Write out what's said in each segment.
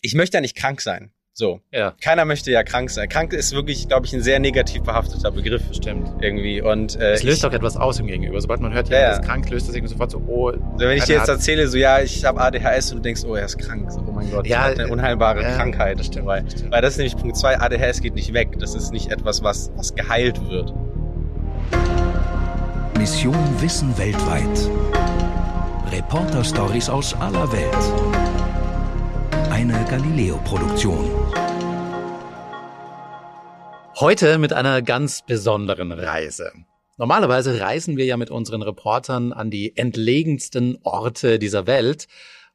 ich möchte ja nicht krank sein. So. Ja. Keiner möchte ja krank sein. Krank ist wirklich, glaube ich, ein sehr negativ behafteter Begriff. Stimmt. Irgendwie. Und äh, Es löst ich, doch etwas aus im Gegenüber. Sobald man hört, Ja, jemand ja. ist krank, löst das irgendwie sofort so, oh. wenn ich dir jetzt erzähle, so ja, ich habe ADHS und du denkst, oh, er ist krank. So, oh mein Gott, Ja, er hat eine äh, unheilbare ja, Krankheit. das stimmt, weil, das stimmt. weil das ist nämlich Punkt zwei. ADHS geht nicht weg. Das ist nicht etwas, was, was geheilt wird. Mission Wissen weltweit. Reporter-Stories aus aller Welt. Eine Galileo-Produktion. Heute mit einer ganz besonderen Reise. Normalerweise reisen wir ja mit unseren Reportern an die entlegensten Orte dieser Welt.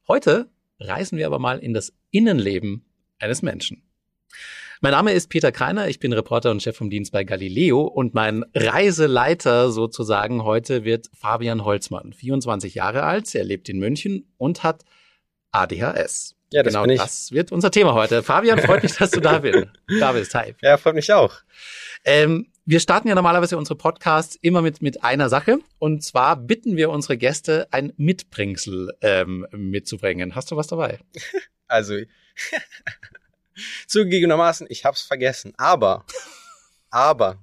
Heute reisen wir aber mal in das Innenleben eines Menschen. Mein Name ist Peter Kreiner, ich bin Reporter und Chef vom Dienst bei Galileo und mein Reiseleiter sozusagen heute wird Fabian Holzmann, 24 Jahre alt, er lebt in München und hat ADHS. Ja, das genau das wird unser Thema heute. Fabian, freut mich, dass du da bist. Da bist, hi. Ja, freut mich auch. Ähm, wir starten ja normalerweise unsere Podcasts immer mit, mit einer Sache. Und zwar bitten wir unsere Gäste, ein Mitbringsel ähm, mitzubringen. Hast du was dabei? Also, zugegebenermaßen, ich hab's vergessen. Aber, aber,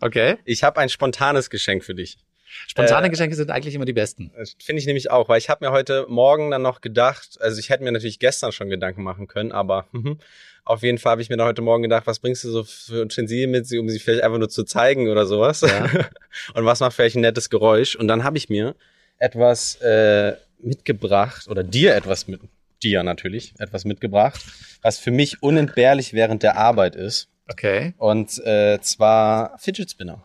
Okay. ich habe ein spontanes Geschenk für dich. Spontane Äh, Geschenke sind eigentlich immer die besten. Das finde ich nämlich auch, weil ich habe mir heute Morgen dann noch gedacht, also ich hätte mir natürlich gestern schon Gedanken machen können, aber mhm, auf jeden Fall habe ich mir dann heute Morgen gedacht, was bringst du so für Utensilien mit, um sie vielleicht einfach nur zu zeigen oder sowas? Ja. Und was macht vielleicht ein nettes Geräusch? Und dann habe ich mir etwas äh, mitgebracht oder dir etwas mit dir natürlich etwas mitgebracht, was für mich unentbehrlich während der Arbeit ist. Okay. Und äh, zwar Fidget Spinner.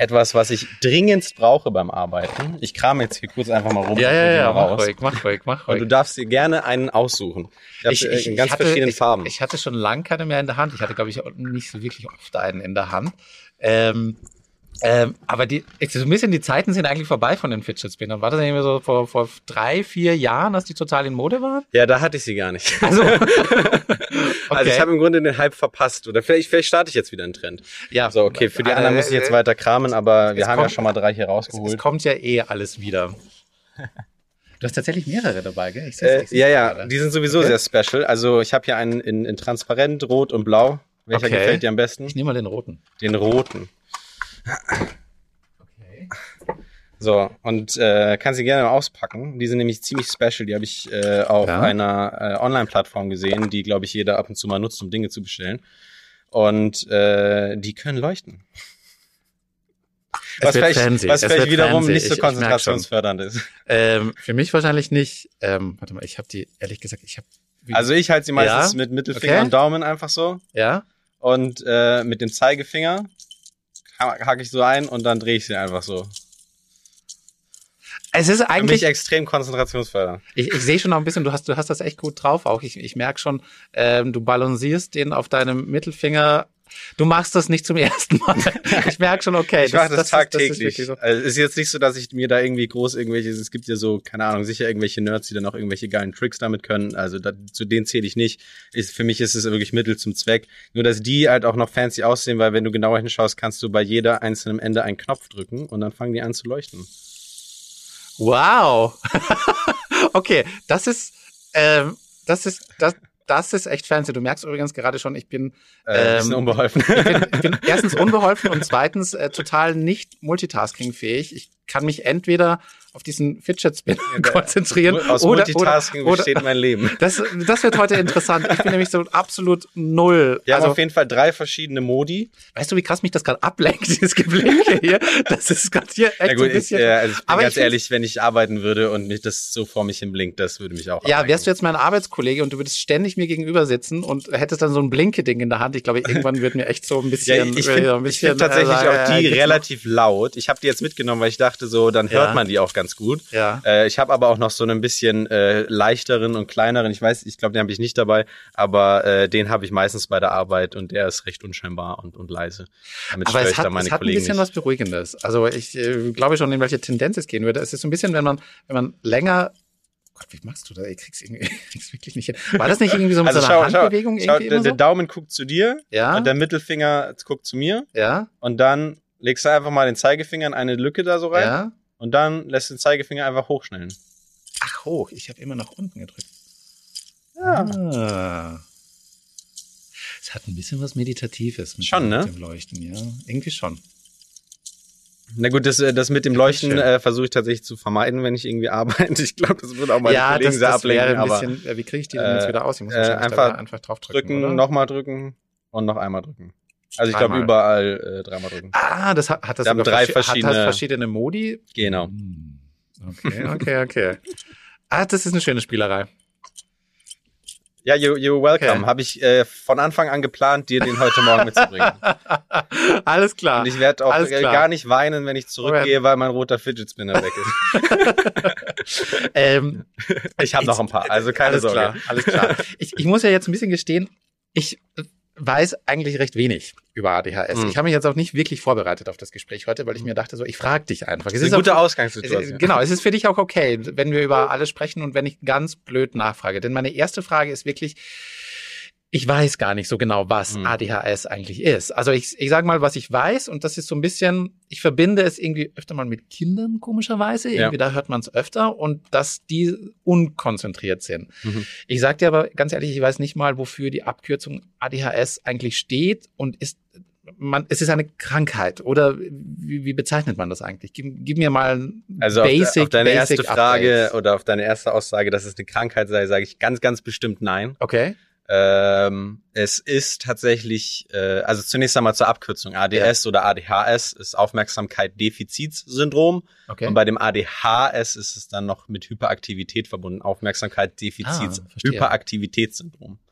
Etwas, was ich dringendst brauche beim Arbeiten. Ich kram jetzt hier kurz einfach mal rum. Ja, und ja, ja, mach ruhig, mach ruhig, mach Und ruhig. du darfst dir gerne einen aussuchen. Ich, habe in ganz hatte, verschiedenen ich, Farben. Ich hatte schon lange keine mehr in der Hand. Ich hatte, glaube ich, nicht so wirklich oft einen in der Hand. Ähm, ähm, aber die, so ein bisschen die Zeiten sind eigentlich vorbei von den Fidget Spinnern. War das irgendwie so vor, vor drei, vier Jahren, dass die total in Mode waren? ja, da hatte ich sie gar nicht. Also, Also ich habe im Grunde den Hype verpasst. Oder vielleicht, vielleicht starte ich jetzt wieder einen Trend. ja, So, okay, für die äh, anderen muss ich jetzt äh, weiter kramen, aber wir es haben ja kommt- schon mal drei hier Es, rausgeholt. es kommt ja eh alles wieder. Du hast tatsächlich mehrere dabei, gell? Ich Äh, ja, ja, gerade. die sind sowieso Okay. sehr special. Also ich habe hier einen in, in transparent, rot und blau. Welcher Okay. gefällt dir am besten? Ich nehme mal den roten. Den roten. Okay. So, und äh, kann sie gerne mal auspacken. Die sind nämlich ziemlich special. Die habe ich äh, auf Ja. einer äh, Online-Plattform gesehen, die, glaube ich, jeder ab und zu mal nutzt, um Dinge zu bestellen. Und äh, die können leuchten. Es was vielleicht, fancy, was es vielleicht wiederum fancy. nicht so Ich- konzentrationsfördernd ist. Ähm, für mich wahrscheinlich nicht. Ähm, warte mal, ich habe die, ehrlich gesagt, ich habe. Also ich halte sie meistens Ja? mit Mittelfinger Okay. und Daumen einfach so. Ja? Und äh, mit dem Zeigefinger ha- hake ich so ein und dann drehe ich sie einfach so. Es ist Für mich eigentlich, extrem konzentrationsfördernd. ich, ich sehe schon noch ein bisschen, du hast, du hast das echt gut drauf auch. Ich, ich merke schon, ähm, du balancierst den auf deinem Mittelfinger. Du machst das nicht zum ersten Mal. Ich merke schon, okay. ich mache das, ist- tagtäglich. ist wirklich so. also, es ist jetzt nicht so, dass ich mir da irgendwie groß irgendwelche, es gibt ja so, keine Ahnung, sicher irgendwelche Nerds, die dann auch irgendwelche geilen Tricks damit können. Also da, zu denen zähle ich nicht. Ist, für mich ist es wirklich Mittel zum Zweck. Nur, dass die halt auch noch fancy aussehen, weil wenn du genauer hinschaust, kannst du bei jeder einzelnen Ende einen Knopf drücken und dann fangen die an zu leuchten. Wow. okay, das ist, ähm, das ist, das, das ist echt fancy. Du merkst übrigens gerade schon, ich bin, Äh, Ähm, unbeholfen. ich bin, ich bin erstens unbeholfen und zweitens äh, total nicht multitaskingfähig. Ich kann mich entweder auf diesen Fidget Spinner konzentrieren Aus oder, oder, Multitasking oder besteht mein Leben. das, das wird heute interessant. Ich bin nämlich so absolut null. Wir haben also, auf jeden Fall drei verschiedene Modi. weißt du, wie krass mich das gerade ablenkt, dieses Geblinke hier? Das ist gerade hier echt Ja so gut, ein ich, bisschen. äh, also ich bin Aber ganz ich ehrlich, wenn ich arbeiten würde und mich das so vor mich hin blinkt, das würde mich auch Ja, ablenken. wärst du jetzt mein Arbeitskollege und du würdest ständig mir gegenüber sitzen und hättest dann so ein Blinke-Ding in der Hand. Ich glaube, irgendwann wird mir echt so ein bisschen. Ja, ich äh, finde ich find tatsächlich äh, auch die noch- relativ laut. Ich habe die jetzt mitgenommen, weil ich dachte so, dann hört Ja. man die auch ganz gut. Ja. Äh, ich habe aber auch noch so einen bisschen äh, leichteren und kleineren. Ich weiß, ich glaube, den habe ich nicht dabei, aber äh, den habe ich meistens bei der Arbeit und der ist recht unscheinbar und, und leise. Damit Aber es ich hat, da meine es hat ein Kollegen bisschen nicht. was Beruhigendes. Also ich äh, glaube schon, in welche Tendenz es gehen würde. Es ist so ein bisschen, wenn man, wenn man länger. Gott, wie machst du das? Ich krieg's, irgendwie, ich krieg's wirklich nicht hin. War das nicht irgendwie so Also so einer schau, schau, Handbewegung schau irgendwie der, immer der so? Daumen guckt zu dir Ja, und der Mittelfinger guckt zu mir ja, und dann legst du einfach mal den Zeigefinger in eine Lücke da so rein ja. und dann lässt du den Zeigefinger einfach hochschnellen. Ach hoch, ich habe immer nach unten gedrückt. Ja. Ah. Es hat ein bisschen was Meditatives mit, Schon, dem, ne? mit dem Leuchten, ja. Irgendwie schon. Na gut, das, äh, das mit dem Leuchten äh, versuche ich tatsächlich zu vermeiden, wenn ich irgendwie arbeite. Ich glaube, das wird auch meine ja, Kollegen das, sehr das ablenken. wäre ein aber bisschen, äh, wie kriege ich die denn jetzt äh, wieder aus? Ich muss äh, einfach einfach drauf drücken, drücken, nochmal drücken und noch einmal drücken. Also ich glaube überall äh, dreimal drücken. Ah, das hat, hat das sogar drei verschi- Hat verschiedene- das verschiedene Modi? Genau. Okay, okay, okay. ah, das ist eine schöne Spielerei. Ja, you, you're welcome. Okay. Habe ich äh, von Anfang an geplant, dir den heute Morgen mitzubringen. Alles klar. Und ich werde auch äh, gar nicht weinen, wenn ich zurückgehe, weil mein roter Fidget Spinner weg ist. Ähm, Ich habe noch ein paar, also keine alles Sorge. klar, alles klar. Ich, ich muss ja jetzt ein bisschen gestehen, ich weiß eigentlich recht wenig über ADHS. Hm. Ich habe mich jetzt auch nicht wirklich vorbereitet auf das Gespräch heute, weil ich mir dachte, so, ich frage dich einfach. Das ist eine gute auch, es Ausgangssituation. ist, genau, es ist für dich auch okay, wenn wir über alles sprechen und wenn ich ganz blöd nachfrage. Denn meine erste Frage ist wirklich, ich weiß gar nicht so genau, was Hm. ADHS eigentlich ist. Also ich, ich sage mal, was ich weiß und das ist so ein bisschen, ich verbinde es irgendwie öfter mal mit Kindern komischerweise. Ja. Irgendwie da hört man es öfter und dass die unkonzentriert sind. Mhm. Ich sage dir aber ganz ehrlich, ich weiß nicht mal, wofür die Abkürzung ADHS eigentlich steht und ist man, es ist eine Krankheit oder wie, wie bezeichnet man das eigentlich? Gib, gib mir mal ein Also auf, de- basic, auf deine basic erste Frage Updates. oder auf deine erste Aussage, dass es eine Krankheit sei, sage ich ganz, ganz bestimmt nein. Okay. Ähm, es ist tatsächlich, äh, also zunächst einmal zur Abkürzung. ADS oder ADHS ist Aufmerksamkeit-Defizitsyndrom. Okay. Und bei dem ADHS ist es dann noch mit Hyperaktivität verbunden. Aufmerksamkeit-Defizit, Ah.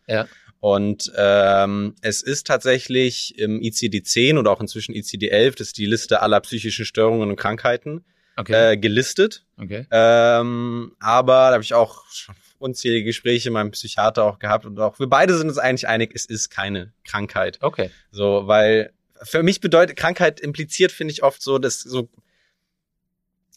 Ja. Und ähm, es ist tatsächlich im ICD-10 oder auch inzwischen ICD-11, das ist die Liste aller psychischen Störungen und Krankheiten, Okay. äh, gelistet. okay. Ähm, aber da habe ich auch schon unzählige Gespräche mit meinem Psychiater auch gehabt und auch wir beide sind uns eigentlich einig, es ist keine Krankheit. Okay. So, weil für mich bedeutet Krankheit impliziert, finde ich oft so, dass so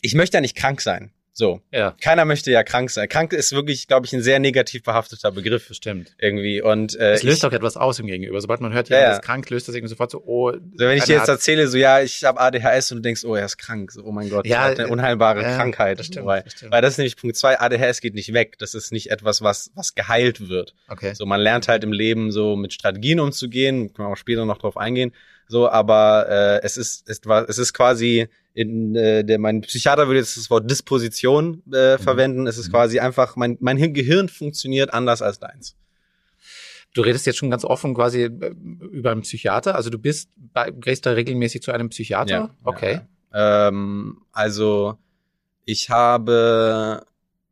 ich möchte ja nicht krank sein. So, Ja, keiner möchte ja krank sein. Krank ist wirklich, glaube ich, ein sehr negativ behafteter Begriff bestimmt. irgendwie und äh, Es löst ich, doch etwas aus im Gegenüber. Sobald man hört, Ja, ja. ist krank, löst das irgendwie sofort so, oh. so, wenn ich dir jetzt Art- erzähle, so ja, ich habe ADHS und du denkst, oh, er ist krank, so oh mein Gott, Ja, er hat eine äh, unheilbare ja, Krankheit, das stimmt, weil, das stimmt. weil das ist nämlich Punkt zwei, ADHS geht nicht weg, das ist nicht etwas, was was geheilt wird. Okay. So, man lernt halt im Leben so mit Strategien umzugehen, können wir auch später noch drauf eingehen. So, aber äh, es ist, es war, es ist quasi in äh, der mein Psychiater würde jetzt das Wort Disposition äh, verwenden. Es ist Mhm. quasi einfach mein mein Gehirn funktioniert anders als deins. Du redest jetzt schon ganz offen quasi äh, über einen Psychiater. Also du bist, bei, gehst da regelmäßig zu einem Psychiater? okay. Ja. Ähm, also ich habe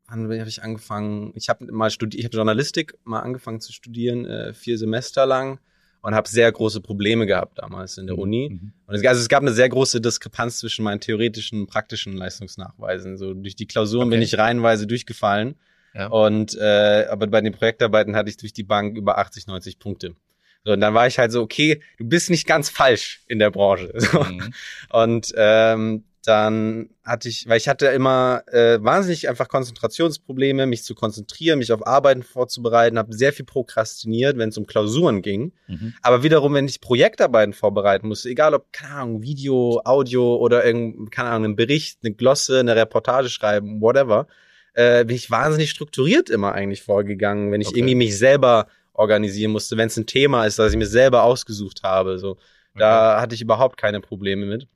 wann habe ich angefangen? Ich habe mal studiert, ich habe Journalistik mal angefangen zu studieren, äh, vier Semester lang und habe sehr große Probleme gehabt damals in der Uni. Mhm. Und es, also es gab eine sehr große Diskrepanz zwischen meinen theoretischen und praktischen Leistungsnachweisen. So durch die Klausuren Okay. bin ich reihenweise durchgefallen. Ja. Und äh, aber bei den Projektarbeiten hatte ich durch die Bank über 80, 90 Punkte. So, und dann war ich halt so, okay, du bist nicht ganz falsch in der Branche. So. Mhm. Und ähm, dann hatte ich, weil ich hatte immer äh, wahnsinnig einfach Konzentrationsprobleme, mich zu konzentrieren, mich auf Arbeiten vorzubereiten, habe sehr viel prokrastiniert, wenn es um Klausuren ging. Mhm. Aber wiederum, wenn ich Projektarbeiten vorbereiten musste, egal ob, keine Ahnung, Video, Audio oder irgendein, keine Ahnung, einen Bericht, eine Glosse, eine Reportage schreiben, whatever, äh, bin ich wahnsinnig strukturiert immer eigentlich vorgegangen, wenn ich Okay. irgendwie mich selber organisieren musste, wenn es ein Thema ist, das ich mir selber ausgesucht habe. So, da hatte ich überhaupt keine Probleme mit.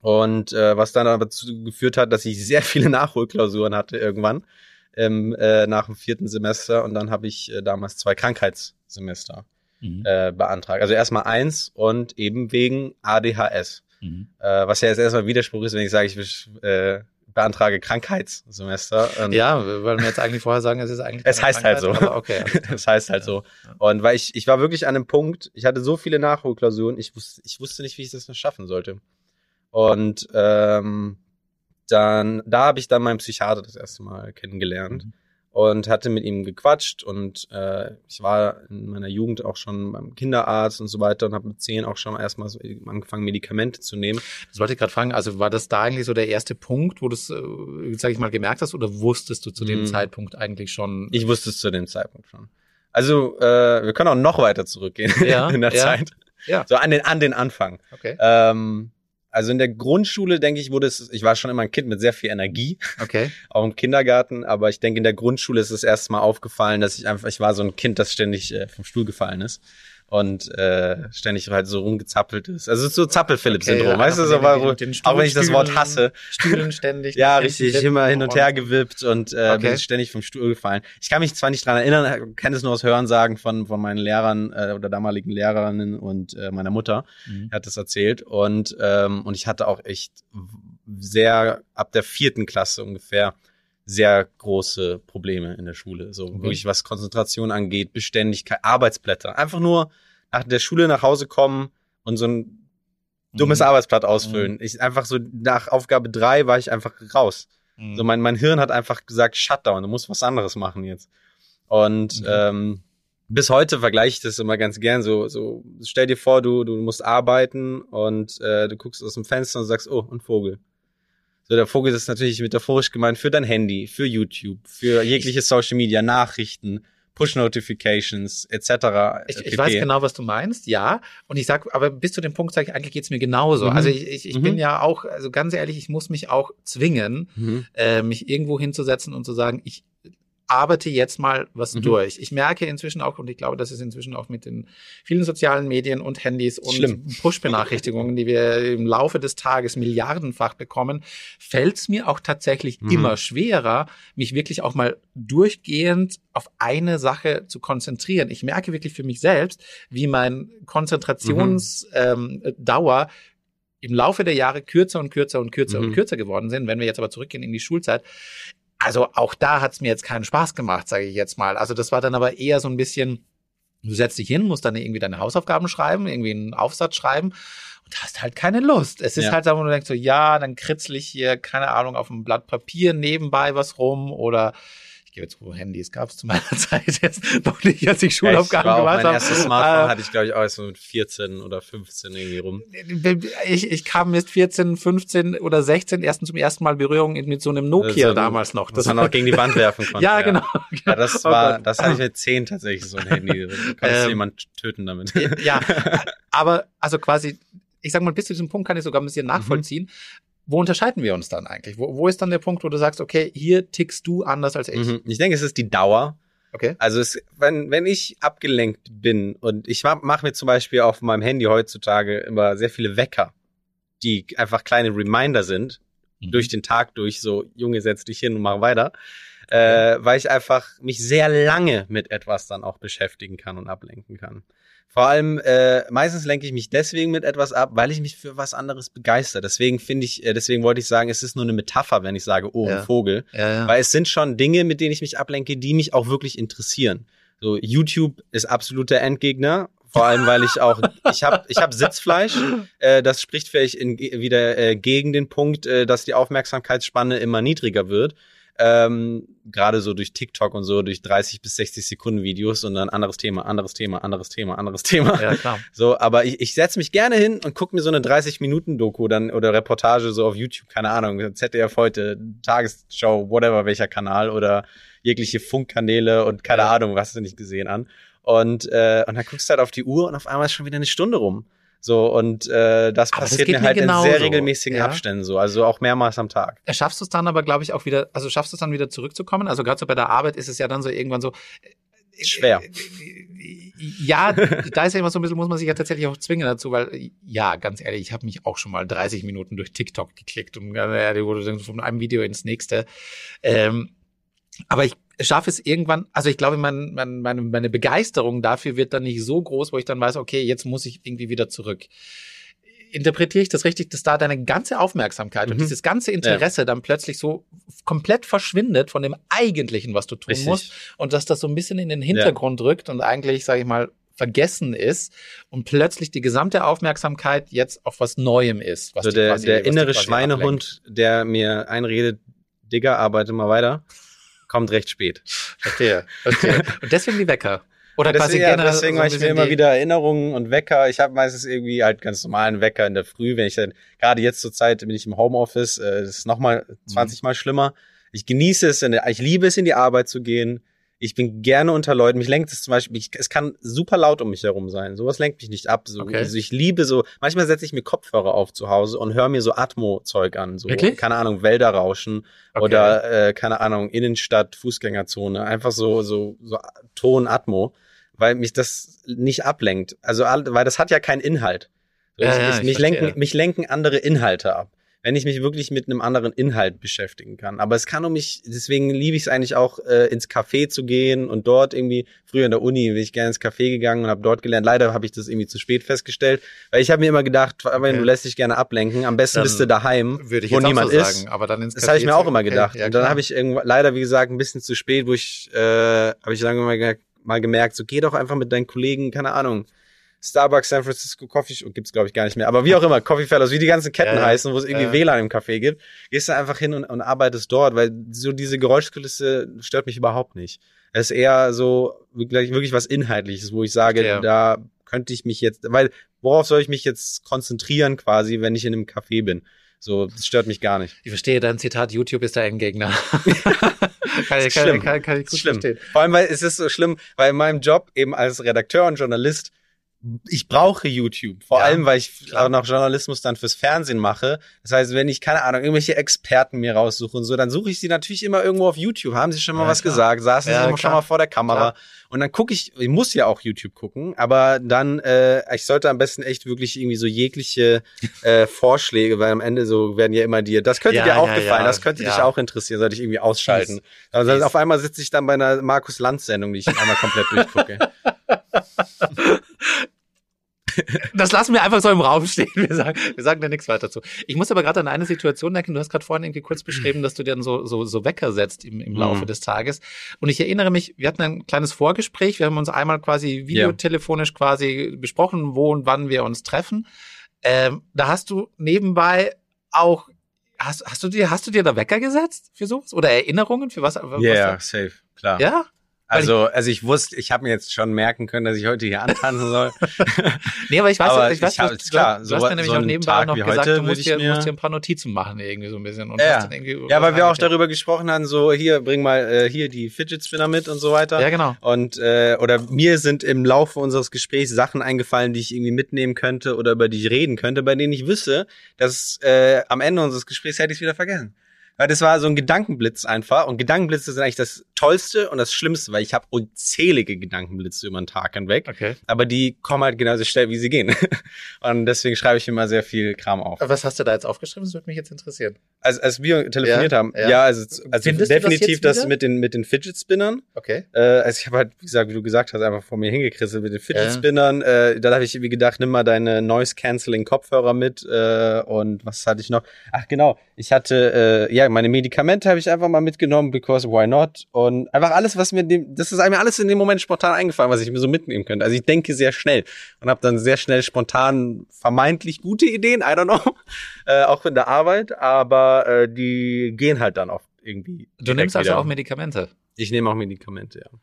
Und äh, was dann aber dazu geführt hat, dass ich sehr viele Nachholklausuren hatte irgendwann ähm, äh, nach dem vierten Semester und dann habe ich äh, damals zwei Krankheitssemester Mhm. äh, beantragt. Also erstmal eins und eben wegen ADHS. Mhm. Äh, was ja jetzt erstmal Widerspruch ist, wenn ich sage, ich äh, beantrage Krankheitssemester. Und Ja, weil wir jetzt eigentlich vorher sagen, es ist eigentlich. Es heißt halt Krankheit, so. Aber okay. das heißt halt so. Und weil ich, ich war wirklich an einem Punkt, ich hatte so viele Nachholklausuren, ich wusste, ich wusste nicht, wie ich das noch schaffen sollte. Und ähm, dann, da habe ich dann meinen Psychiater das erste Mal kennengelernt Mhm. und hatte mit ihm gequatscht und äh, ich war in meiner Jugend auch schon beim Kinderarzt und so weiter und habe mit zehn auch schon erstmal so angefangen, Medikamente zu nehmen. Das wollte ich gerade fragen. Also war das da eigentlich so der erste Punkt, wo du es, äh, sag ich mal, gemerkt hast oder wusstest du zu dem Mhm. Zeitpunkt eigentlich schon? Ich wusste es zu dem Zeitpunkt schon. Also, äh, wir können auch noch weiter zurückgehen Ja, in der ja, Zeit. ja. So an den, an den Anfang. Okay. Ähm, Also in der Grundschule, denke ich, wurde es, ich war schon immer ein Kind mit sehr viel Energie, Okay. auch im Kindergarten, aber ich denke, in der Grundschule ist es erst mal aufgefallen, dass ich einfach, ich war so ein Kind, das ständig äh, vom Stuhl gefallen ist und äh, ständig halt so rumgezappelt ist. Also so Zappel-Philipp-Syndrom, ja, weißt du, so war, auch wenn ich das Wort hasse. Stühlen ständig. Ja, richtig, hinten immer hin und her gewippt und äh, Okay. bin ständig vom Stuhl gefallen. Ich kann mich zwar nicht dran erinnern, kenne es nur aus Hörensagen von, von meinen Lehrern äh, oder damaligen Lehrerinnen und äh, meiner Mutter. Mhm. Er hat das erzählt und ähm, und ich hatte auch echt sehr ab der vierten Klasse ungefähr sehr große Probleme in der Schule. So wirklich was Konzentration angeht, Beständigkeit, Arbeitsblätter. Einfach nur nach der Schule nach Hause kommen und so ein dummes Mhm. Arbeitsblatt ausfüllen. Ich einfach so nach Aufgabe drei war ich einfach raus. Mhm. So mein, mein Hirn hat einfach gesagt, Shutdown, du musst was anderes machen jetzt. Und Mhm. ähm, bis heute vergleiche ich das immer ganz gern. So, so stell dir vor, du, du musst arbeiten und äh, du guckst aus dem Fenster und sagst, oh, ein Vogel. So, der Vogel ist natürlich metaphorisch gemeint für dein Handy, für YouTube, für jegliche Social Media, Nachrichten, Push-Notifications, etc. Ich, ich pp. weiß genau, was du meinst, ja. Und ich sag, aber bis zu dem Punkt sage ich, eigentlich geht's mir genauso. Mhm. Also ich, ich, ich Mhm. bin ja auch, also ganz ehrlich, ich muss mich auch zwingen, Mhm. äh, mich irgendwo hinzusetzen und zu sagen, ich arbeite jetzt mal was Mhm. durch. Ich merke inzwischen auch, und ich glaube, das ist inzwischen auch mit den vielen sozialen Medien und Handys und. Push-Benachrichtigungen, die wir im Laufe des Tages milliardenfach bekommen, fällt es mir auch tatsächlich Mhm. immer schwerer, mich wirklich auch mal durchgehend auf eine Sache zu konzentrieren. Ich merke wirklich für mich selbst, wie mein Konzentrationsdauer ähm, Dauer im Laufe der Jahre kürzer und kürzer und kürzer und Mhm. kürzer geworden sind. Wenn wir jetzt aber zurückgehen in die Schulzeit, also auch da hat's mir jetzt keinen Spaß gemacht, sage ich jetzt mal. Also das war dann aber eher so ein bisschen, du setzt dich hin, musst dann irgendwie deine Hausaufgaben schreiben, irgendwie einen Aufsatz schreiben und hast halt keine Lust. Es ist Ja. halt so, wo du denkst so, ja, dann kritzel ich hier, keine Ahnung, auf einem Blatt Papier nebenbei was rum oder ich gebe zu, Handys gab's zu meiner Zeit jetzt noch nicht, als ich Schulaufgaben ja, ich gemacht mein habe. erstes Smartphone Äh, hatte ich, glaube ich, auch erst so mit 14 oder 15 irgendwie rum. ich, ich kam mit 14, 15 oder 16 ersten zum ersten Mal Berührung mit so einem Nokia So ein- damals noch. Das man auch gegen die Wand werfen konnte. ja, genau. Ja, das Oh war, das hatte ich mit 10 tatsächlich so ein Handy. Du konntest Ähm, jemand töten damit. ja, aber also quasi, ich sag mal, bis zu diesem Punkt kann ich sogar ein bisschen nachvollziehen. Wo unterscheiden wir uns dann eigentlich? Wo, wo ist dann der Punkt, wo du sagst, okay, hier tickst du anders als ich? Mhm. Ich denke, es ist die Dauer. Okay. Also es, wenn, wenn ich abgelenkt bin und ich mache mir zum Beispiel auf meinem Handy heutzutage immer sehr viele Wecker, die einfach kleine Reminder sind, Mhm. durch den Tag durch, so Junge, setz dich hin und mach weiter, äh, weil ich einfach mich sehr lange mit etwas dann auch beschäftigen kann und ablenken kann. Vor allem, äh, meistens lenke ich mich deswegen mit etwas ab, weil ich mich für was anderes begeister. Deswegen finde ich, äh, deswegen wollte ich sagen, es ist nur eine Metapher, wenn ich sage, oh, Ja. ein Vogel. Ja, ja. Weil es sind schon Dinge, mit denen ich mich ablenke, die mich auch wirklich interessieren. So, YouTube ist absoluter Endgegner. Vor allem, weil ich auch, ich habe ich hab Sitzfleisch. Äh, das spricht vielleicht in, wieder äh, gegen den Punkt, äh, dass die Aufmerksamkeitsspanne immer niedriger wird. Ähm, Gerade so durch TikTok und so, durch 30 bis 60 Sekunden Videos und dann anderes Thema, anderes Thema, anderes Thema, anderes Thema. ja, klar. So, aber ich, ich setze mich gerne hin und gucke mir so eine 30-Minuten-Doku dann oder Reportage so auf YouTube, keine Ahnung, ZDF heute, Tagesschau, whatever, welcher Kanal oder jegliche Funkkanäle und keine Ja. Ahnung, was du nicht gesehen an. Und, äh, und dann guckst du halt auf die Uhr und auf einmal ist schon wieder eine Stunde rum. So, und äh, das Aber das passiert geht mir mir halt in genauso, sehr regelmäßigen ja. Abständen so, also auch mehrmals am Tag. Schaffst du es dann aber, glaube ich, auch wieder, also schaffst du es dann wieder zurückzukommen? Also gerade so bei der Arbeit ist es ja dann so irgendwann so. äh, Schwer. Ja, da ist ja immer so ein bisschen, muss man sich ja tatsächlich auch zwingen dazu, weil, ja, ganz ehrlich, ich habe mich auch schon mal 30 Minuten durch TikTok geklickt und äh, wurde von einem Video ins nächste. Ähm, aber ich schaffe es irgendwann, also ich glaube, mein, mein, meine, meine Begeisterung dafür wird dann nicht so groß, wo ich dann weiß, okay, jetzt muss ich irgendwie wieder zurück. Interpretiere ich das richtig, dass da deine ganze Aufmerksamkeit und Mhm. dieses ganze Interesse dann plötzlich so komplett verschwindet von dem Eigentlichen, was du tun Richtig. musst und dass das so ein bisschen in den Hintergrund rückt und eigentlich, sage ich mal, vergessen ist und plötzlich die gesamte Aufmerksamkeit jetzt auf was Neuem ist. Was So der, quasi- der innere Schweinehund, der mir einredet, Digga, arbeite mal weiter, kommt recht spät. Verstehe, verstehe. Und deswegen die Wecker. Oder quasi deswegen, ja, generell deswegen so mache ich mir immer wieder Erinnerungen und Wecker. Ich habe meistens irgendwie halt ganz normalen Wecker in der Früh, wenn ich dann, gerade jetzt zur Zeit bin ich im Homeoffice, äh, das ist nochmal Mhm. 20 Mal schlimmer. Ich genieße es, in der, ich liebe es, in die Arbeit zu gehen. Ich bin gerne unter Leuten. Mich lenkt es zum Beispiel, ich, es kann super laut um mich herum sein. Sowas lenkt mich nicht ab. So, Okay. Also ich liebe so, manchmal setze ich mir Kopfhörer auf zu Hause und höre mir so Atmo-Zeug an. So, Wirklich? keine Ahnung, Wälder rauschen Okay. oder, äh, keine Ahnung, Innenstadt, Fußgängerzone. Einfach so, so, so Ton, Atmo, weil mich das nicht ablenkt. Also, weil das hat ja keinen Inhalt. Ja, ja, ich, ich mich, lenken, mich lenken andere Inhalte ab. Wenn ich mich wirklich mit einem anderen Inhalt beschäftigen kann. Aber es kann um mich, deswegen liebe ich es eigentlich auch, äh, ins Café zu gehen und dort irgendwie, früher in der Uni bin ich gerne ins Café gegangen und habe dort gelernt. Leider habe ich das irgendwie zu spät festgestellt, weil ich habe mir immer gedacht, wenn Okay. du lässt dich gerne ablenken, am besten Dann bist du daheim, Würde ich wo niemand so ist. sagen, aber dann ins Das habe ich mir auch immer Okay, gedacht. ja, und dann habe ich irgendwann, leider, wie gesagt, ein bisschen zu spät, wo ich, äh, habe ich lange mal, ge mal gemerkt, so geh doch einfach mit deinen Kollegen, keine Ahnung, Starbucks, San Francisco Coffee Shop, gibt's glaube ich gar nicht mehr, aber wie auch immer, Coffee Fellows, wie die ganzen Ketten Ja, ja. heißen, wo es irgendwie Ja. WLAN im Café gibt, gehst du einfach hin und, und arbeitest dort, weil so diese Geräuschkulisse stört mich überhaupt nicht. Es ist eher so wirklich, wirklich was Inhaltliches, wo ich sage, Verstehe. da könnte ich mich jetzt, weil worauf soll ich mich jetzt konzentrieren quasi, wenn ich in einem Café bin? So, das stört mich gar nicht. Ich verstehe dein Zitat, YouTube ist der Endgegner. kann, ich, kann, kann, kann ich gut schlimm. verstehen. Vor allem, weil es ist so schlimm, weil in meinem Job eben als Redakteur und Journalist, ich brauche YouTube. Vor Ja, allem, weil ich klar. auch noch Journalismus dann fürs Fernsehen mache. Das heißt, wenn ich, keine Ahnung, irgendwelche Experten mir raussuche und so, dann suche ich sie natürlich immer irgendwo auf YouTube. Haben sie schon mal Ja, was klar. gesagt? Saßen Ja, sie klar. schon mal vor der Kamera? Und dann gucke ich, ich muss ja auch YouTube gucken, aber dann, äh, ich sollte am besten echt wirklich irgendwie so jegliche äh, Vorschläge, weil am Ende so werden ja immer dir, das könnte dir auch gefallen, das könnte dich auch interessieren, sollte ich irgendwie ausschalten. Fies. Also auf einmal sitze ich dann bei einer Markus Lanz Sendung, die ich einmal komplett durchgucke. Das lassen wir einfach so im Raum stehen. Wir sagen, wir sagen da nichts weiter zu. Ich muss aber gerade an eine Situation denken. Du hast gerade vorhin irgendwie kurz beschrieben, dass du dir dann so, so, so Wecker setzt im, im Laufe Mhm. des Tages. Und ich erinnere mich, wir hatten ein kleines Vorgespräch. Wir haben uns einmal quasi videotelefonisch quasi besprochen, wo und wann wir uns treffen. Ähm, da hast du nebenbei auch, hast, hast du dir, hast du dir da Wecker gesetzt für sowas? Oder Erinnerungen für was? was Ja, safe, klar. Ja? Also, also ich wusste, ich habe mir jetzt schon merken können, dass ich heute hier antanzen soll. Nee, aber ich weiß, Aber ich weiß, ich hab- du, klar, du so- hast mir nämlich so auch nebenbei Tag noch gesagt, heute du musst ich dir, musst dir ein paar Notizen machen irgendwie so ein bisschen. Und Ja. ja, weil wir auch darüber darüber gesprochen haben, so hier, bring mal äh, hier die Fidget Spinner mit und so weiter. Ja, genau. Und äh, oder mir sind im Laufe unseres Gesprächs Sachen eingefallen, die ich irgendwie mitnehmen könnte oder über die ich reden könnte, bei denen ich wüsste, dass äh, am Ende unseres Gesprächs hätte ich es wieder vergessen. Weil das war so ein Gedankenblitz einfach. Und Gedankenblitze sind eigentlich das Tollste und das Schlimmste, weil ich habe unzählige Gedankenblitze über den Tag hinweg. Okay. Aber die kommen halt genauso schnell, wie sie gehen. und deswegen schreibe ich immer sehr viel Kram auf. Was hast du da jetzt aufgeschrieben? Das würde mich jetzt interessieren. Als, als wir telefoniert Ja, haben, ja. ja, also, also das definitiv das, wieder? mit den mit den Fidget Spinnern. Okay. Äh, also ich habe halt, wie gesagt, wie du gesagt hast, einfach vor mir hingekrisselt mit den Fidget Ja. Spinnern. Äh, dann habe ich irgendwie gedacht, nimm mal deine Noise Cancelling Kopfhörer mit. Äh, und was hatte ich noch? Ach genau, ich hatte äh, ja meine Medikamente habe ich einfach mal mitgenommen, because why not? Und einfach alles, was mir dem, das ist mir alles in dem Moment spontan eingefallen, was ich mir so mitnehmen könnte. Also ich denke sehr schnell und habe dann sehr schnell spontan vermeintlich gute Ideen, I don't know, äh, auch in der Arbeit, aber äh, die gehen halt dann oft irgendwie. Du nimmst also wieder. auch Medikamente. Ich nehme auch Medikamente, ja.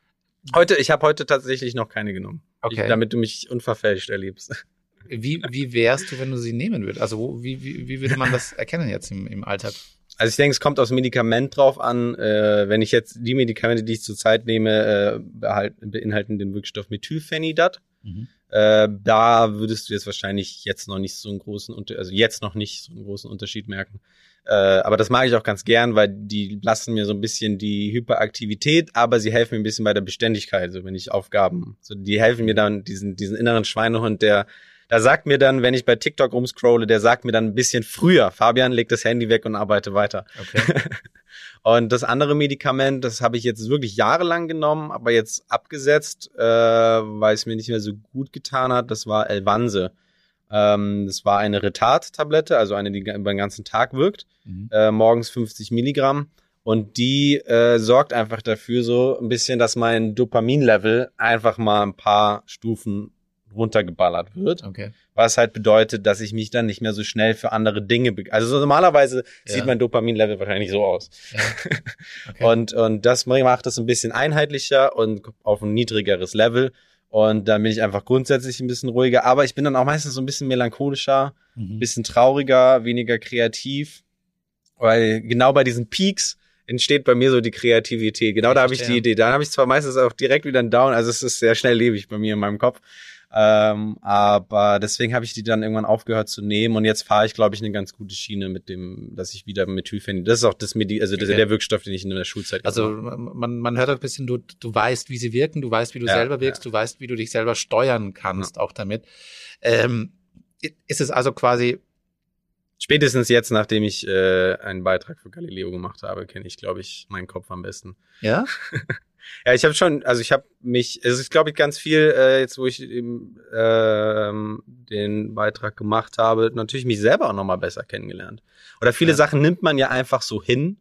Heute, ich habe heute tatsächlich noch keine genommen. Okay. Ich, damit du mich unverfälscht erlebst. Wie, wie wärst du, wenn du sie nehmen würdest? Also wie, wie, wie würde man das erkennen jetzt im, im Alltag? Also ich denke, es kommt aufs Medikament drauf an. Äh, wenn ich jetzt die Medikamente, die ich zurzeit nehme, äh, behalten, beinhalten den Wirkstoff Methylphenidat. Mhm. Äh, da würdest du jetzt wahrscheinlich jetzt noch nicht so einen großen also jetzt noch nicht so einen großen Unterschied merken. Äh, aber das mag ich auch ganz gern, weil die lassen mir so ein bisschen die Hyperaktivität, aber sie helfen mir ein bisschen bei der Beständigkeit, also wenn ich Aufgaben, so die helfen mir dann diesen diesen inneren Schweinehund, der da sagt mir dann, wenn ich bei TikTok rumscrolle, der sagt mir dann ein bisschen früher, Fabian, leg das Handy weg und arbeite weiter. Okay. Und das andere Medikament, das habe ich jetzt wirklich jahrelang genommen, aber jetzt abgesetzt, äh, weil es mir nicht mehr so gut getan hat. Das war Elvanse. Ähm, das war eine Retard-Tablette, also eine, die über den ganzen Tag wirkt. Mhm. Äh, morgens 50 Milligramm. Und die äh, sorgt einfach dafür so ein bisschen, dass mein Dopaminlevel einfach mal ein paar Stufen runtergeballert wird. Okay. Was halt bedeutet, dass ich mich dann nicht mehr so schnell für andere Dinge, be also so normalerweise Ja. sieht mein Dopaminlevel wahrscheinlich so aus. Ja. Okay. Und, und das macht es ein bisschen einheitlicher und auf ein niedrigeres Level. Und dann bin ich einfach grundsätzlich ein bisschen ruhiger. Aber ich bin dann auch meistens so ein bisschen melancholischer, ein Mhm. bisschen trauriger, weniger kreativ. Weil genau bei diesen Peaks entsteht bei mir so die Kreativität. Genau Ich da habe ich die. Idee. Dann habe ich zwar meistens auch direkt wieder einen Down, also es ist sehr schnelllebig bei mir in meinem Kopf. Ähm, aber deswegen habe ich die dann irgendwann aufgehört zu nehmen und jetzt fahre ich, glaube ich, eine ganz gute Schiene mit dem, dass ich wieder Methylphenyl. Das ist auch das Medi also Okay. der Wirkstoff, den ich in der Schulzeit Also man, man hört auch ein bisschen, du, du weißt, wie sie wirken, du weißt, wie du Ja, selber wirkst, du weißt, wie du dich selber steuern kannst, auch damit. Ähm, ist es also quasi, Spätestens jetzt, nachdem ich äh, einen Beitrag für Galileo gemacht habe, kenne ich, glaube ich, meinen Kopf am besten. ja? Ja, ich habe schon, also ich habe mich, es ist, glaube ich, ganz viel, äh, jetzt wo ich eben, ähm, den Beitrag gemacht habe, natürlich mich selber auch nochmal besser kennengelernt. Oder viele Ja. Sachen nimmt man ja einfach so hin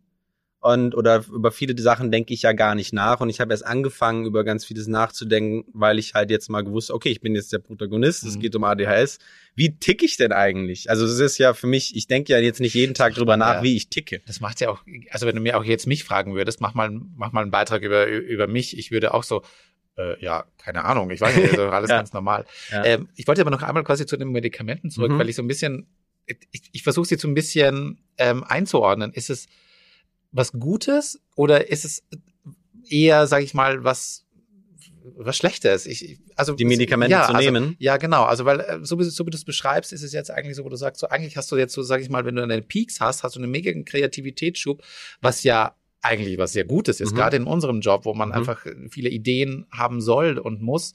und oder über viele Sachen denke ich ja gar nicht nach und ich habe erst angefangen über ganz vieles nachzudenken, weil ich halt jetzt mal gewusst, okay, ich bin jetzt der Protagonist, es Mhm. geht um ADHS. Wie tick ich denn eigentlich? Also es ist ja für mich, ich denke ja jetzt nicht jeden Tag drüber nach, Ja. wie ich ticke. Das macht ja auch, also wenn du mir auch jetzt mich fragen würdest, mach mal, mach mal einen Beitrag über, über mich, ich würde auch so, äh, ja, keine Ahnung, ich weiß nicht, also alles Ja. ganz normal. Ja. Ähm, ich wollte aber noch einmal quasi zu den Medikamenten zurück, Mhm. weil ich so ein bisschen, ich, ich versuche sie so ein bisschen ähm, einzuordnen. Ist es was Gutes oder ist es eher, sage ich mal, was, was Schlechtes? Ich, also Die Medikamente ja, zu also, nehmen. Ja, genau. Also weil äh, so wie, so wie du es beschreibst, ist es jetzt eigentlich so, wo du sagst, so eigentlich hast du jetzt so, sag ich mal, wenn du deine Peaks hast, hast du einen mega Kreativitätsschub, was ja eigentlich was sehr Gutes ist, Mhm. gerade in unserem Job, wo man Mhm. einfach äh, viele Ideen haben soll und muss.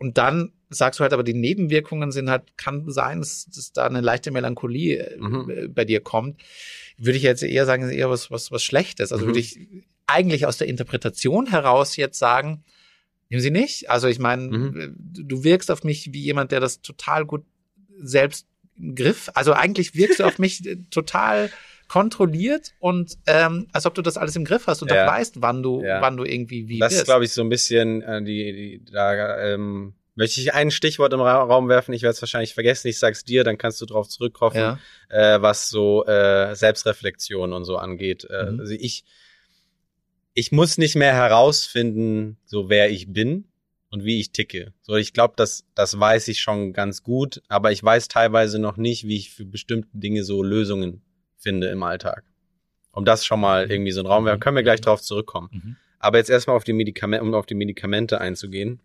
Und dann sagst du halt, aber die Nebenwirkungen sind halt, kann sein, dass, dass da eine leichte Melancholie äh, Mhm. äh, bei dir kommt. Würde ich jetzt eher sagen, ist eher was, was, was Schlechtes. Also Mhm. würde ich eigentlich aus der Interpretation heraus jetzt sagen, nehmen Sie nicht. Also ich meine, Mhm. du du wirkst auf mich wie jemand, der das total gut selbst im Griff. Also eigentlich wirkst du auf mich äh, total kontrolliert und ähm, als ob du das alles im Griff hast und Ja. auch weißt, wann du, Ja. wann du irgendwie wie Das ist, bist. glaube ich, so ein bisschen äh, die, die da ähm, möchte ich ein Stichwort im Ra Raum werfen. Ich werde es wahrscheinlich vergessen. Ich sag's dir, dann kannst du drauf zurückkommen, ja. äh, was so äh, Selbstreflexion und so angeht. Äh, Mhm. Also ich ich muss nicht mehr herausfinden, so wer ich bin und wie ich ticke. So, ich glaube, das das weiß ich schon ganz gut, aber ich weiß teilweise noch nicht, wie ich für bestimmte Dinge so Lösungen finde im Alltag. Um das schon mal irgendwie so einen Raum werfen, können wir gleich drauf zurückkommen. Mhm. Aber jetzt erstmal auf die Medikamente, um auf die Medikamente einzugehen.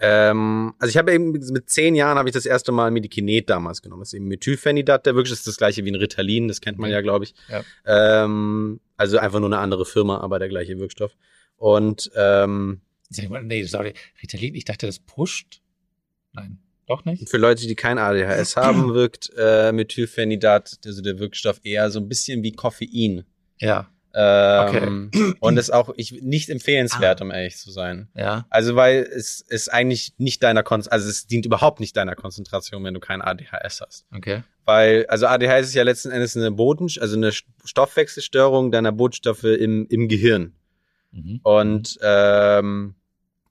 Ähm, also ich habe eben mit zehn Jahren habe ich das erste Mal Medikinet damals genommen. Das ist eben Methylphenidat, der wirklich ist das gleiche wie ein Ritalin, das kennt man Mhm. ja, glaube ich. Ja. Ähm, also einfach nur eine andere Firma, aber der gleiche Wirkstoff. Und ähm, nee, sorry. Ritalin, ich dachte, das pusht. Nein, doch nicht? für Leute, die kein ADHS haben, wirkt äh, Methylphenidat, also der Wirkstoff, eher so ein bisschen wie Koffein. Ja, Ähm, Und ist auch ich, nicht empfehlenswert, Ah. um ehrlich zu sein. ja. Also weil es ist eigentlich nicht deiner Kon also es dient überhaupt nicht deiner Konzentration, wenn du kein ADHS hast. Okay. Weil, also ADHS ist ja letzten Endes eine Boden, also eine Stoffwechselstörung deiner Botenstoffe im, im Gehirn. Mhm. Und ähm,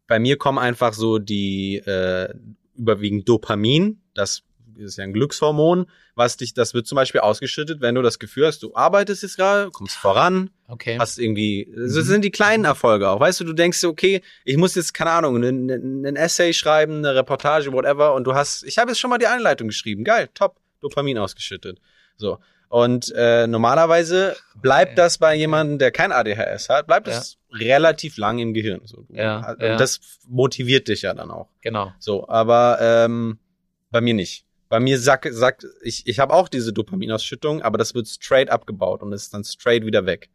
bei mir kommen einfach so die äh, überwiegend Dopamin, das ist ja ein Glückshormon, was dich, das wird zum Beispiel ausgeschüttet, wenn du das Gefühl hast, du arbeitest jetzt gerade, kommst voran, Okay. hast irgendwie, das Mhm. sind die kleinen Erfolge auch. Weißt du, du denkst, okay, ich muss jetzt, keine Ahnung, ein Essay schreiben, eine Reportage, whatever, und du hast, ich habe jetzt schon mal die Einleitung geschrieben, geil, top, Dopamin ausgeschüttet. So. Und äh, normalerweise bleibt Okay. das bei jemandem, der kein ADHS hat, bleibt das relativ lang im Gehirn. So, Ja, und ja. Das motiviert dich ja dann auch. Genau. So, aber ähm, bei mir nicht. Bei mir sagt, sagt ich, ich habe auch diese Dopaminausschüttung, aber das wird straight abgebaut und ist dann straight wieder weg.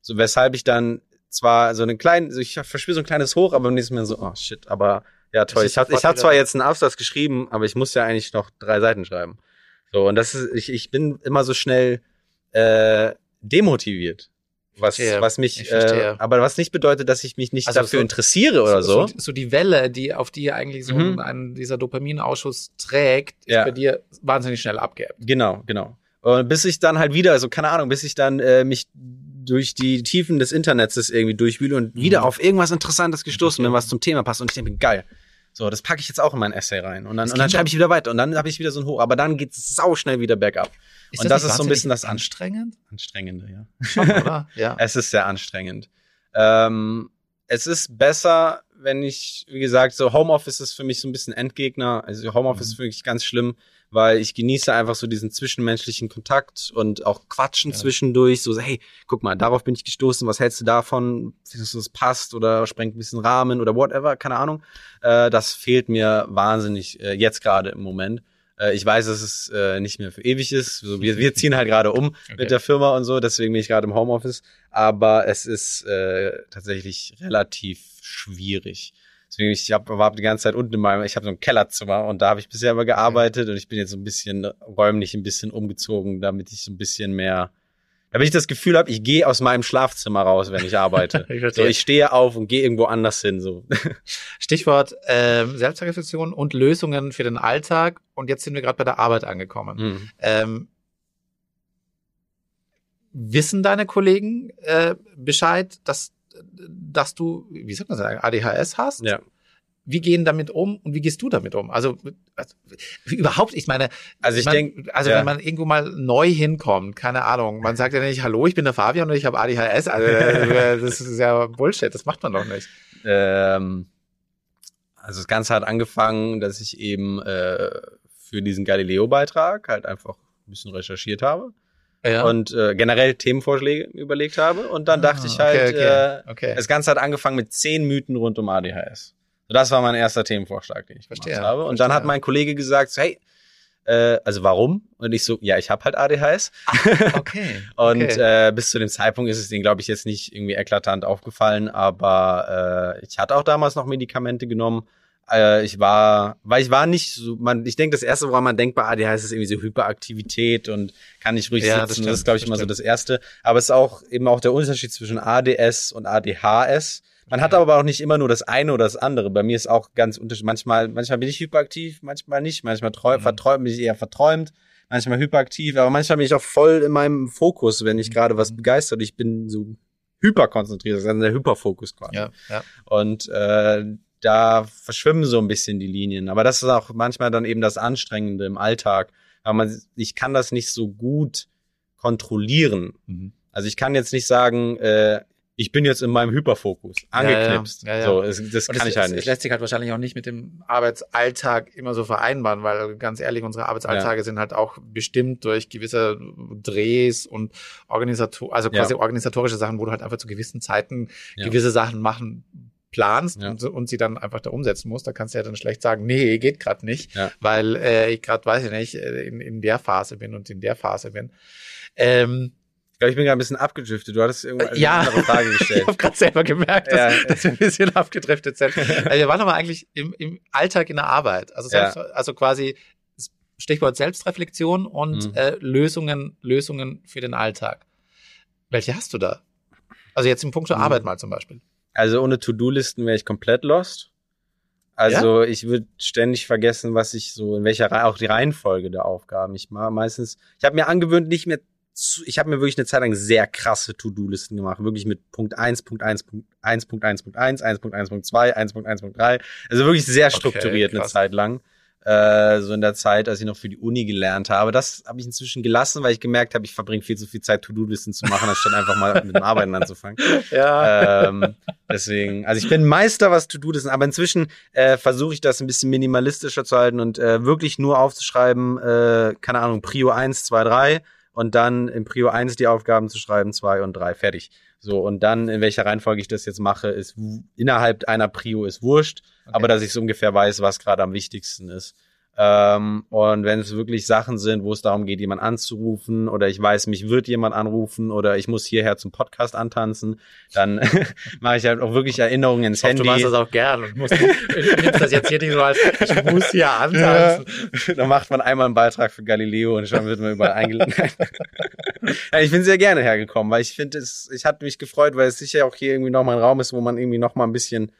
So, weshalb ich dann zwar so einen kleinen, also ich verspüre so ein kleines Hoch, aber beim nächsten Mal so, oh shit, aber ja toll. Ich habe ich hab zwar jetzt einen Aufsatz geschrieben, aber ich muss ja eigentlich noch drei Seiten schreiben. So, und das ist, ich, ich bin immer so schnell äh, demotiviert. Was, Verstehe. was mich, Ich äh, aber was nicht bedeutet, dass ich mich nicht Also dafür so- interessiere oder so. So, so die Welle, die auf die eigentlich so Mhm. ein, dieser Dopaminausschuss trägt, ist Ja. bei dir wahnsinnig schnell abgeebbt. Genau, genau. Und bis ich dann halt wieder, also keine Ahnung, bis ich dann äh, mich durch die Tiefen des Internets irgendwie durchwühle und wieder Mhm. auf irgendwas Interessantes gestoßen bin, was zum Thema passt. Und ich denke, geil. So, das packe ich jetzt auch in mein Essay rein. Und dann, Das und dann schreibe ich wieder weiter. Und dann habe ich wieder so ein Hoch. Aber dann geht's sau schnell wieder bergab. und das nicht ist so ein bisschen das An anstrengend, Anstrengende, ja. schon, oder? Ja. Es ist sehr anstrengend. Ähm, es ist besser, wenn ich, wie gesagt, so Homeoffice ist für mich so ein bisschen Endgegner. Also Homeoffice Mhm. ist wirklich ganz schlimm, weil ich genieße einfach so diesen zwischenmenschlichen Kontakt und auch Quatschen Ja. zwischendurch. So, hey, guck mal, darauf bin ich gestoßen, was hältst du davon? Findest du, das passt oder sprengt ein bisschen Rahmen oder whatever, keine Ahnung. Äh, das fehlt mir wahnsinnig äh, jetzt gerade im Moment. Äh, ich weiß, dass es äh, nicht mehr für ewig ist. So, wir, wir ziehen halt gerade um Okay. mit der Firma und so, deswegen bin ich gerade im Homeoffice. Aber es ist äh, tatsächlich relativ schwierig. Deswegen, ich hab, war die ganze Zeit unten in meinem, ich habe so ein Kellerzimmer und da habe ich bisher immer gearbeitet und ich bin jetzt so ein bisschen räumlich ein bisschen umgezogen, damit ich so ein bisschen mehr, damit ich das Gefühl habe, ich gehe aus meinem Schlafzimmer raus, wenn ich arbeite. Ich so, ich stehe auf und gehe irgendwo anders hin. So. Stichwort ähm, Selbstreflexion und Lösungen für den Alltag. Und jetzt sind wir gerade bei der Arbeit angekommen. Hm. Ähm, wissen deine Kollegen äh, Bescheid, dass, dass du, wie sagt man das, ADHS hast? Ja. Wie gehen damit um und wie gehst du damit um? Also, also überhaupt, ich meine, Also ich denke, also ja. wenn man irgendwo mal neu hinkommt, keine Ahnung, man sagt ja nicht, hallo, ich bin der Fabian und ich habe ADHS, also das ist ja Bullshit, das macht man doch nicht. Ähm, also das Ganze hat angefangen, dass ich eben äh, für diesen Galileo-Beitrag halt einfach ein bisschen recherchiert habe Ja. und äh, generell Themenvorschläge überlegt habe. Und dann dachte ich Ah, halt, okay, okay, Äh, okay. das Ganze hat angefangen mit zehn Mythen rund um ADHS. So, das war mein erster Themenvorschlag, den ich Verstehe, gemacht habe. Und verstehe. dann hat mein Kollege gesagt, hey, äh, also warum? Und ich so, ja, ich habe halt ADHS. okay. Und äh, bis zu dem Zeitpunkt ist es denen, glaube ich, jetzt nicht irgendwie eklatant aufgefallen, aber äh, ich hatte auch damals noch Medikamente genommen. Äh, ich war, weil ich war nicht so, man, ich denke, das erste, woran man denkt bei ADHS, ist irgendwie so Hyperaktivität und kann nicht ruhig Ja, das sitzen. stimmt, das ist, glaube ich, das immer so das Erste. Aber es ist auch eben auch der Unterschied zwischen ADS und ADHS. Man hat aber auch nicht immer nur das eine oder das andere. Bei mir ist auch ganz unterschiedlich. Manchmal, manchmal bin ich hyperaktiv, manchmal nicht. Manchmal träum, Mhm. verträumt, bin ich eher verträumt manchmal hyperaktiv, aber manchmal bin ich auch voll in meinem Fokus, wenn ich Mhm. gerade was begeistert. Ich bin so hyperkonzentriert, das ist der Hyperfokus quasi. ja, ja. Und äh, da verschwimmen so ein bisschen die Linien. Aber das ist auch manchmal dann eben das Anstrengende im Alltag. Aber man, ich kann das nicht so gut kontrollieren. Mhm. Also ich kann jetzt nicht sagen, äh, ich bin jetzt in meinem Hyperfokus angeknipst. Ja, ja, ja. So, das Und kann es, ich halt nicht. Es lässt sich halt wahrscheinlich auch nicht mit dem Arbeitsalltag immer so vereinbaren, weil ganz ehrlich, unsere Arbeitsalltage sind halt auch bestimmt durch gewisse Drehs und Organisator, also quasi organisatorische Sachen, wo du halt einfach zu gewissen Zeiten gewisse Sachen machen planst Ja. und, und sie dann einfach da umsetzen musst. Da kannst du ja dann schlecht sagen, nee, geht gerade nicht, Ja. weil äh, ich gerade, weiß ich nicht, äh, in, in der Phase bin und in der Phase bin. Ähm, Ich glaube, ich bin gerade ein bisschen abgedriftet. Du hattest irgendwann Ja. eine andere Frage ich gestellt. habe gerade selber gemerkt, dass, Ja. dass wir ein bisschen abgedriftet sind. also wir waren aber eigentlich im, im Alltag in der Arbeit. Also, Ja. selbst, also quasi Stichwort Selbstreflexion und Mhm. äh, Lösungen, Lösungen für den Alltag. Welche hast du da? Also jetzt im Punkt Mhm. Arbeit mal zum Beispiel. Also ohne To-Do-Listen wäre ich komplett lost. Also ich würde ständig vergessen, was ich so, in welcher auch die Reihenfolge der Aufgaben. Ich mache meistens, ich habe mir angewöhnt, nicht mehr zu, ich habe mir wirklich eine Zeit lang sehr krasse To-Do-Listen gemacht. Wirklich mit Punkt 1, Punkt 1, Punkt 1, Punkt 1, Punkt 1, 1, Punkt 1, Punkt 2, 1, Punkt 1, Punkt 3. Also wirklich sehr Okay, strukturiert eine krass. Zeit lang. Äh, so in der Zeit, als ich noch für die Uni gelernt habe. Das habe ich inzwischen gelassen, weil ich gemerkt habe, ich verbringe viel zu viel Zeit, To-Do-Listen zu machen, anstatt einfach mal mit dem Arbeiten anzufangen Ja. ähm, deswegen, also ich bin Meister, was to do ist, aber inzwischen äh, versuche ich das ein bisschen minimalistischer zu halten und äh, wirklich nur aufzuschreiben, äh, keine Ahnung, Prio 1, 2, 3 und dann in Prio 1 die Aufgaben zu schreiben, 2 und 3, fertig. So, und dann, in welcher Reihenfolge ich das jetzt mache, ist innerhalb einer Prio ist wurscht, aber dass ich so ungefähr weiß, was gerade am wichtigsten ist. Ähm, und wenn es wirklich Sachen sind, wo es darum geht, jemand anzurufen oder ich weiß, mich wird jemand anrufen oder ich muss hierher zum Podcast antanzen, dann mache ich halt auch wirklich Erinnerungen ins Ich hoffe, Handy. du machst das auch gern und musst, nimmst das jetzt hier nicht so als, ich muss hier antanzen. dann macht man einmal einen Beitrag für Galileo und schon wird man überall eingeladen. Ja, ich bin sehr gerne hergekommen, weil ich finde, es, ich hatte mich gefreut, weil es sicher auch hier irgendwie nochmal ein Raum ist, wo man irgendwie nochmal ein bisschen,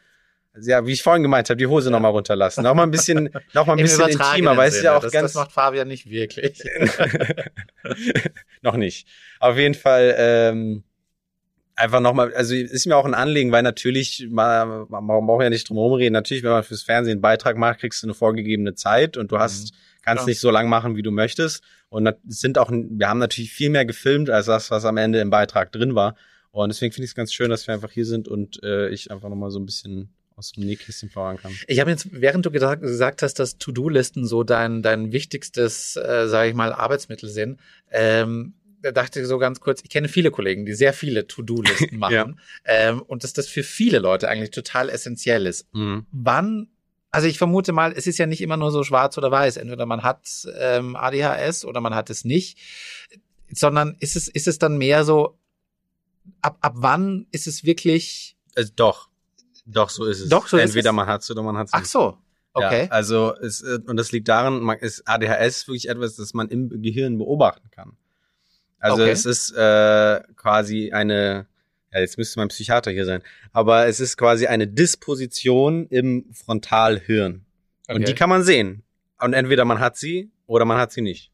ja, wie ich vorhin gemeint habe, die Hose noch nochmal runterlassen. Nochmal ein bisschen, nochmal ein Im bisschen intimer, weil es ist ja auch das, ganz. das macht Fabian nicht wirklich. noch nicht. Auf jeden Fall ähm, einfach nochmal, also ist mir auch ein Anliegen, weil natürlich, man, man braucht ja nicht drum herum reden, natürlich, wenn man fürs Fernsehen einen Beitrag macht, kriegst du eine vorgegebene Zeit und du hast, kannst Ja. nicht so lang machen, wie du möchtest. Und das sind auch, wir haben natürlich viel mehr gefilmt, als das, was am Ende im Beitrag drin war. Und deswegen finde ich es ganz schön, dass wir einfach hier sind und äh, ich einfach nochmal so ein bisschen aus dem Nähkästchen plaudern kann. Ich habe jetzt, während du gesagt, gesagt hast, dass To-Do-Listen so dein, dein wichtigstes, äh, sage ich mal, Arbeitsmittel sind, ähm, da dachte ich so ganz kurz, ich kenne viele Kollegen, die sehr viele To-Do-Listen machen Ja. ähm, und dass das für viele Leute eigentlich total essentiell ist. Mhm. Wann, also ich vermute mal, es ist ja nicht immer nur so schwarz oder weiß. Entweder man hat ähm, ADHS oder man hat es nicht, sondern ist es, ist es dann mehr so, ab, ab wann ist es wirklich, Also doch, doch so ist es. Doch, so ist Entweder es? man hat's oder man hat's ach nicht. so, okay. Ja, also es, äh, und das liegt daran, man ist ADHS wirklich etwas, das man im Gehirn beobachten kann. Also Okay. es ist äh, quasi eine, ja jetzt müsste mein Psychiater hier sein, aber es ist quasi eine Disposition im Frontalhirn und Okay. die kann man sehen. Und entweder man hat sie oder man hat sie nicht.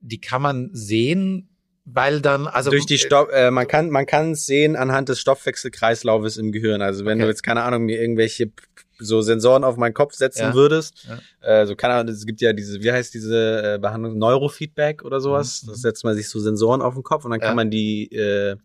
die kann man sehen, weil dann, also Durch die Stoff, äh, man kann man kann es sehen anhand des Stoffwechselkreislaufes im Gehirn. Also wenn Okay. du jetzt keine Ahnung mir irgendwelche so Sensoren auf meinen Kopf setzen Ja. würdest, Ja. äh, so keine Ahnung, es gibt ja diese, wie heißt diese äh, Behandlung, Neurofeedback oder sowas. Mhm. Das setzt man sich so Sensoren auf den Kopf und dann kann man die äh,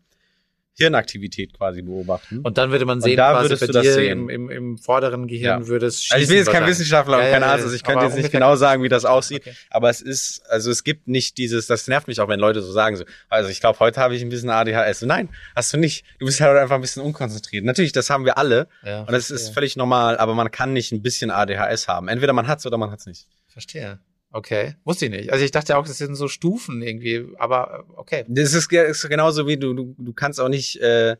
Hirnaktivität quasi beobachten. Und dann würde man sehen, da quasi würdest du das sehen. im, im, im vorderen Gehirn Ja. würde es schießen. also ich bin jetzt kein. Wissenschaftler und Ja, kein Arzt, also ich könnte jetzt nicht genau sagen, wie das aussieht. Okay. Aber es ist, also es gibt nicht dieses, das nervt mich auch, wenn Leute so sagen, so, also ich glaube, heute habe ich ein bisschen ADHS. So, Nein, hast du nicht. Du bist halt einfach ein bisschen unkonzentriert. Natürlich, das haben wir alle. Ja, Und das ist verstehe. völlig normal, aber man kann nicht ein bisschen ADHS haben. Entweder man hat's oder man hat's nicht. Verstehe. Okay. Wusste ich nicht. Also ich dachte auch, das sind so Stufen irgendwie, aber äh, okay. Das ist, ist genauso wie du, du, du kannst auch nicht, äh,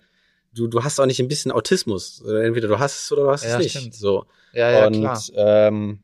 du, du hast auch nicht ein bisschen Autismus. Äh, Entweder du hast es oder du hast Ja, es nicht. stimmt. So. Ja, ja, Und klar. ähm,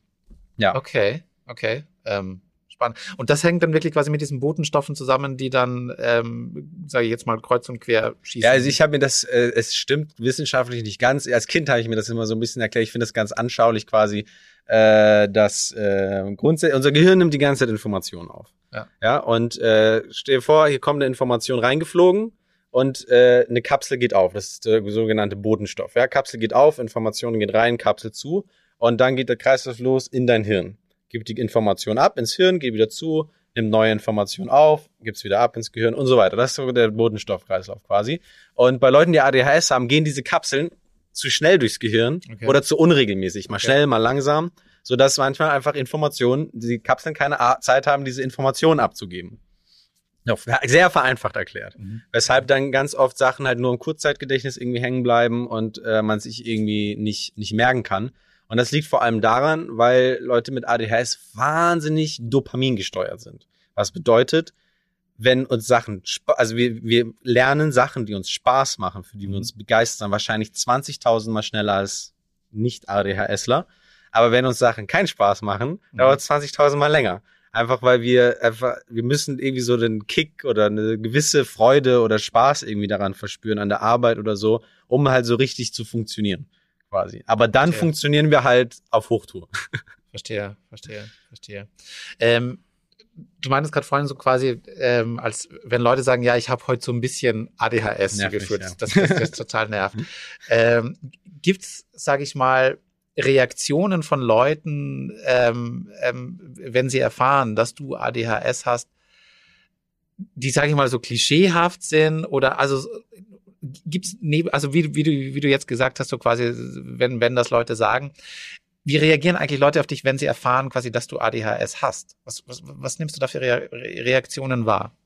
ja. Okay, okay. Ähm, spannend. Und das hängt dann wirklich quasi mit diesen Botenstoffen zusammen, die dann, ähm, sage ich jetzt mal, kreuz und quer schießen. Ja, also ich habe mir das, äh, es stimmt wissenschaftlich nicht ganz. Als Kind habe ich mir das immer so ein bisschen erklärt. Ich finde das ganz anschaulich quasi, äh, dass äh, grundsätzlich unser Gehirn nimmt die ganze Zeit Informationen auf. Ja. Ja. Und äh, stell dir vor, hier kommt eine Information reingeflogen und äh, eine Kapsel geht auf. Das ist der sogenannte Botenstoff. Ja, Kapsel geht auf, Information geht rein, Kapsel zu und dann geht der Kreislauf los in dein Hirn. Gibt die Information ab ins Hirn, geht wieder zu, nimmt neue Informationen auf, gibt's wieder ab ins Gehirn und so weiter. Das ist so der Botenstoffkreislauf quasi. Und bei Leuten, die ADHS haben, gehen diese Kapseln zu schnell durchs Gehirn Okay. oder zu unregelmäßig, mal Okay. schnell, mal langsam, so dass manchmal einfach Informationen, die Kapseln keine Zeit haben, diese Informationen abzugeben. Ja, sehr vereinfacht erklärt. Mhm. Weshalb dann ganz oft Sachen halt nur im Kurzzeitgedächtnis irgendwie hängen bleiben und äh, man sich irgendwie nicht, nicht merken kann. Und das liegt vor allem daran, weil Leute mit ADHS wahnsinnig Dopamin gesteuert sind. Was bedeutet, wenn uns Sachen, also wir, wir lernen Sachen, die uns Spaß machen, für die wir uns begeistern, wahrscheinlich 20.000 Mal schneller als Nicht-ADHSler. Aber wenn uns Sachen keinen Spaß machen, Mhm. dauert es 20.000 Mal länger. Einfach weil wir einfach, wir müssen irgendwie so den Kick oder eine gewisse Freude oder Spaß irgendwie daran verspüren an der Arbeit oder so, um halt so richtig zu funktionieren, quasi. Aber dann Verstehe. funktionieren wir halt auf Hochtour. Verstehe, verstehe, verstehe. Ähm, du meintest gerade vorhin so quasi, ähm, als wenn Leute sagen, ja, ich habe heute so ein bisschen ADHS Nervt mich, geführt. ja. Das, das, das total nervt. ähm, gibt's, sage ich mal, Reaktionen von Leuten, ähm, ähm, wenn sie erfahren, dass du ADHS hast, die, sage ich mal, so klischeehaft sind oder also gibt's neben, also wie, wie du wie du jetzt gesagt hast, so quasi, wenn wenn das Leute sagen, wie reagieren eigentlich Leute auf dich, wenn sie erfahren, quasi, dass du ADHS hast? Was, was, was nimmst du da für Rea- Re Reaktionen wahr?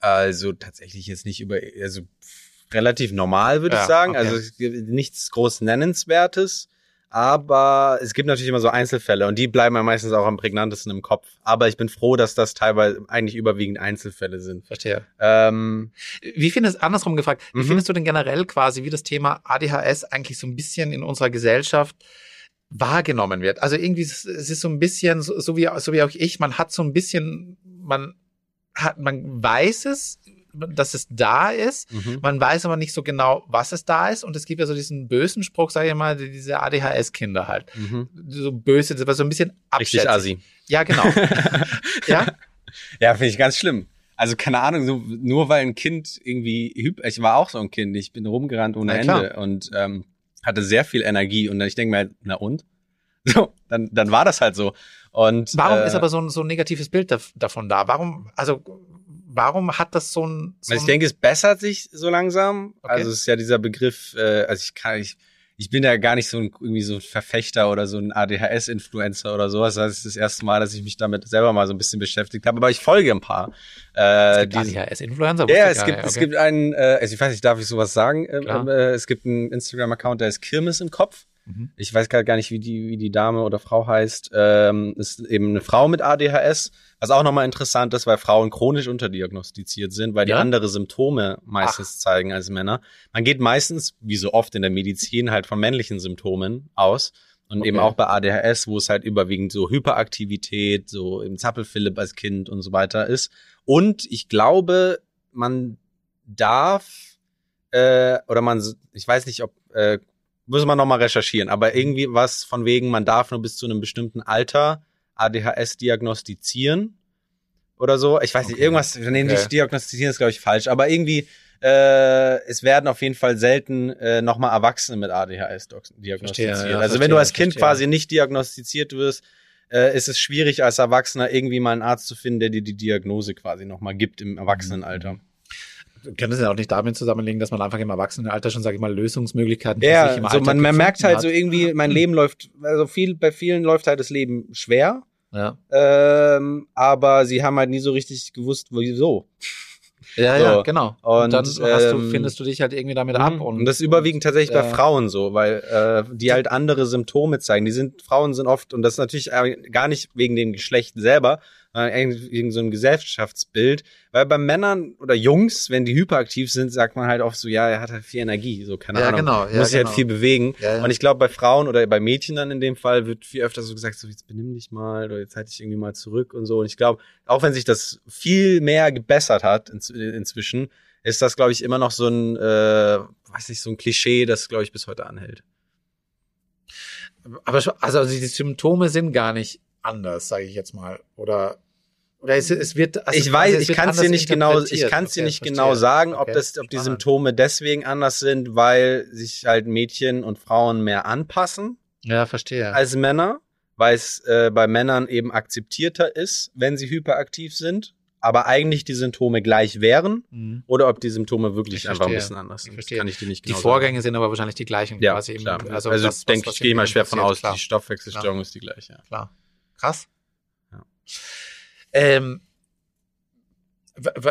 Also tatsächlich jetzt nicht über, also relativ normal, würde Ja, ich sagen. okay. Also nichts groß Nennenswertes. Aber es gibt natürlich immer so Einzelfälle und die bleiben ja meistens auch am prägnantesten im Kopf. Aber ich bin froh, dass das teilweise eigentlich überwiegend Einzelfälle sind. Verstehe. Ähm, Wie findest, andersrum gefragt, wie Mhm. findest du denn generell quasi, wie das Thema ADHS eigentlich so ein bisschen in unserer Gesellschaft wahrgenommen wird? Also irgendwie, ist- es ist so ein bisschen, so, so wie, so wie auch ich, man hat so ein bisschen, man hat, man weiß es, dass es da ist, mhm. Man weiß aber nicht so genau, was es da ist. Und es gibt ja so diesen bösen Spruch, sage ich mal, die- diese ADHS-Kinder halt. Mhm. So böse, das war so ein bisschen abschätzig. Richtig assi. Ja, genau. ja, Ja, finde ich ganz schlimm. Also keine Ahnung, so, nur weil ein Kind irgendwie ich war auch so ein Kind, ich bin rumgerannt ohne klar. Ende und ähm, hatte sehr viel Energie und dann ich denke mir, halt, na und? So, dann, dann war das halt so. Und warum äh, ist aber so ein, so ein negatives Bild da, davon da? Warum, also, warum hat das so ein. So Also ich denke, es bessert sich so langsam. Okay. Also es ist ja dieser Begriff, äh, also ich kann, ich, ich bin ja gar nicht so ein irgendwie so ein Verfechter oder so ein ADHS-Influencer oder sowas. Das ist das erste Mal, dass ich mich damit selber mal so ein bisschen beschäftigt habe. Aber ich folge ein paar. Äh, die, ADHS-Influencer? ja, es gibt, nicht. es Okay. gibt einen, äh, also ich weiß nicht, darf ich sowas sagen? Ähm, äh, es gibt einen Instagram-Account, der ist Kirmes im Kopf. Mhm. Ich weiß gerade gar nicht, wie die, wie die Dame oder Frau heißt. Ähm, ist eben eine Frau mit ADHS. Was auch nochmal interessant ist, weil Frauen chronisch unterdiagnostiziert sind, weil die Ja? andere Symptome meistens zeigen als Männer. Man geht meistens, wie so oft in der Medizin, halt von männlichen Symptomen aus. Und eben Okay. auch bei ADHS, wo es halt überwiegend so Hyperaktivität, so im Zappelphilipp als Kind und so weiter ist. Und ich glaube, man darf, äh, oder man, ich weiß nicht, ob, äh, muss man nochmal recherchieren, aber irgendwie was von wegen, man darf nur bis zu einem bestimmten Alter ADHS diagnostizieren oder so. Ich weiß nicht, Okay. irgendwas, nee, Okay. nicht diagnostizieren ist, glaube ich, falsch, aber irgendwie, äh, es werden auf jeden Fall selten äh, nochmal Erwachsene mit ADHS diagnostiziert. Verstehe, ja, also wenn verstehe, du als Kind verstehe. quasi nicht diagnostiziert wirst, äh, ist es schwierig als Erwachsener irgendwie mal einen Arzt zu finden, der dir die Diagnose quasi nochmal gibt im Erwachsenenalter. Kann das ja auch nicht damit zusammenlegen, dass man einfach im Erwachsenenalter schon, sage ich mal, Lösungsmöglichkeiten für sich Ja, im so Alltag man, man merkt halt so hat? irgendwie, mein Leben läuft, also viel, bei vielen läuft halt das Leben schwer, Ja, ähm, aber sie haben halt nie so richtig gewusst, wieso. ja, So. ja genau. Und, Und, dann du, ähm, findest du dich halt irgendwie damit ab. Mhm. Und, Und das ist überwiegend tatsächlich bei ja. Frauen so, weil äh, die halt andere Symptome zeigen. Die sind, Frauen sind oft, und das ist natürlich äh, gar nicht wegen dem Geschlecht selber, eigentlich wegen so einem Gesellschaftsbild. Weil bei Männern oder Jungs, wenn die hyperaktiv sind, sagt man halt oft so, ja, er hat halt viel Energie, so keine Ja, Ahnung. genau, ja, muss sich genau. halt viel bewegen. Ja. Und ich glaube, bei Frauen oder bei Mädchen dann in dem Fall wird viel öfter so gesagt, so jetzt benimm dich mal oder jetzt halt dich irgendwie mal zurück und so. Und ich glaube, auch wenn sich das viel mehr gebessert hat in, inzwischen, ist das, glaube ich, immer noch so ein, äh, weiß nicht, so ein Klischee, das, glaube ich, bis heute anhält. aber also die Symptome sind gar nicht anders, sage ich jetzt mal. Oder, oder es, es wird. Also ich weiß, es ich kann es dir nicht genau, ich kann es dir Okay, nicht verstehe. genau sagen, ob Okay, das, ob die. Symptome deswegen anders sind, weil sich halt Mädchen und Frauen mehr anpassen Ja, verstehe. als Männer, weil es äh, bei Männern eben akzeptierter ist, wenn sie hyperaktiv sind, aber eigentlich die Symptome gleich wären, Mhm. oder ob die Symptome wirklich Ich einfach ein bisschen anders Ich sind. verstehe. kann ich dir nicht Die genau Vorgänge sind aber wahrscheinlich die gleichen. sagen. Ja, quasi klar. Also, Also, das, denke was- ich, was gehe im mal schwer von aus, klar. die Stoffwechselstörung ist die gleiche. Ja. Klar. Krass. Ja. Ähm,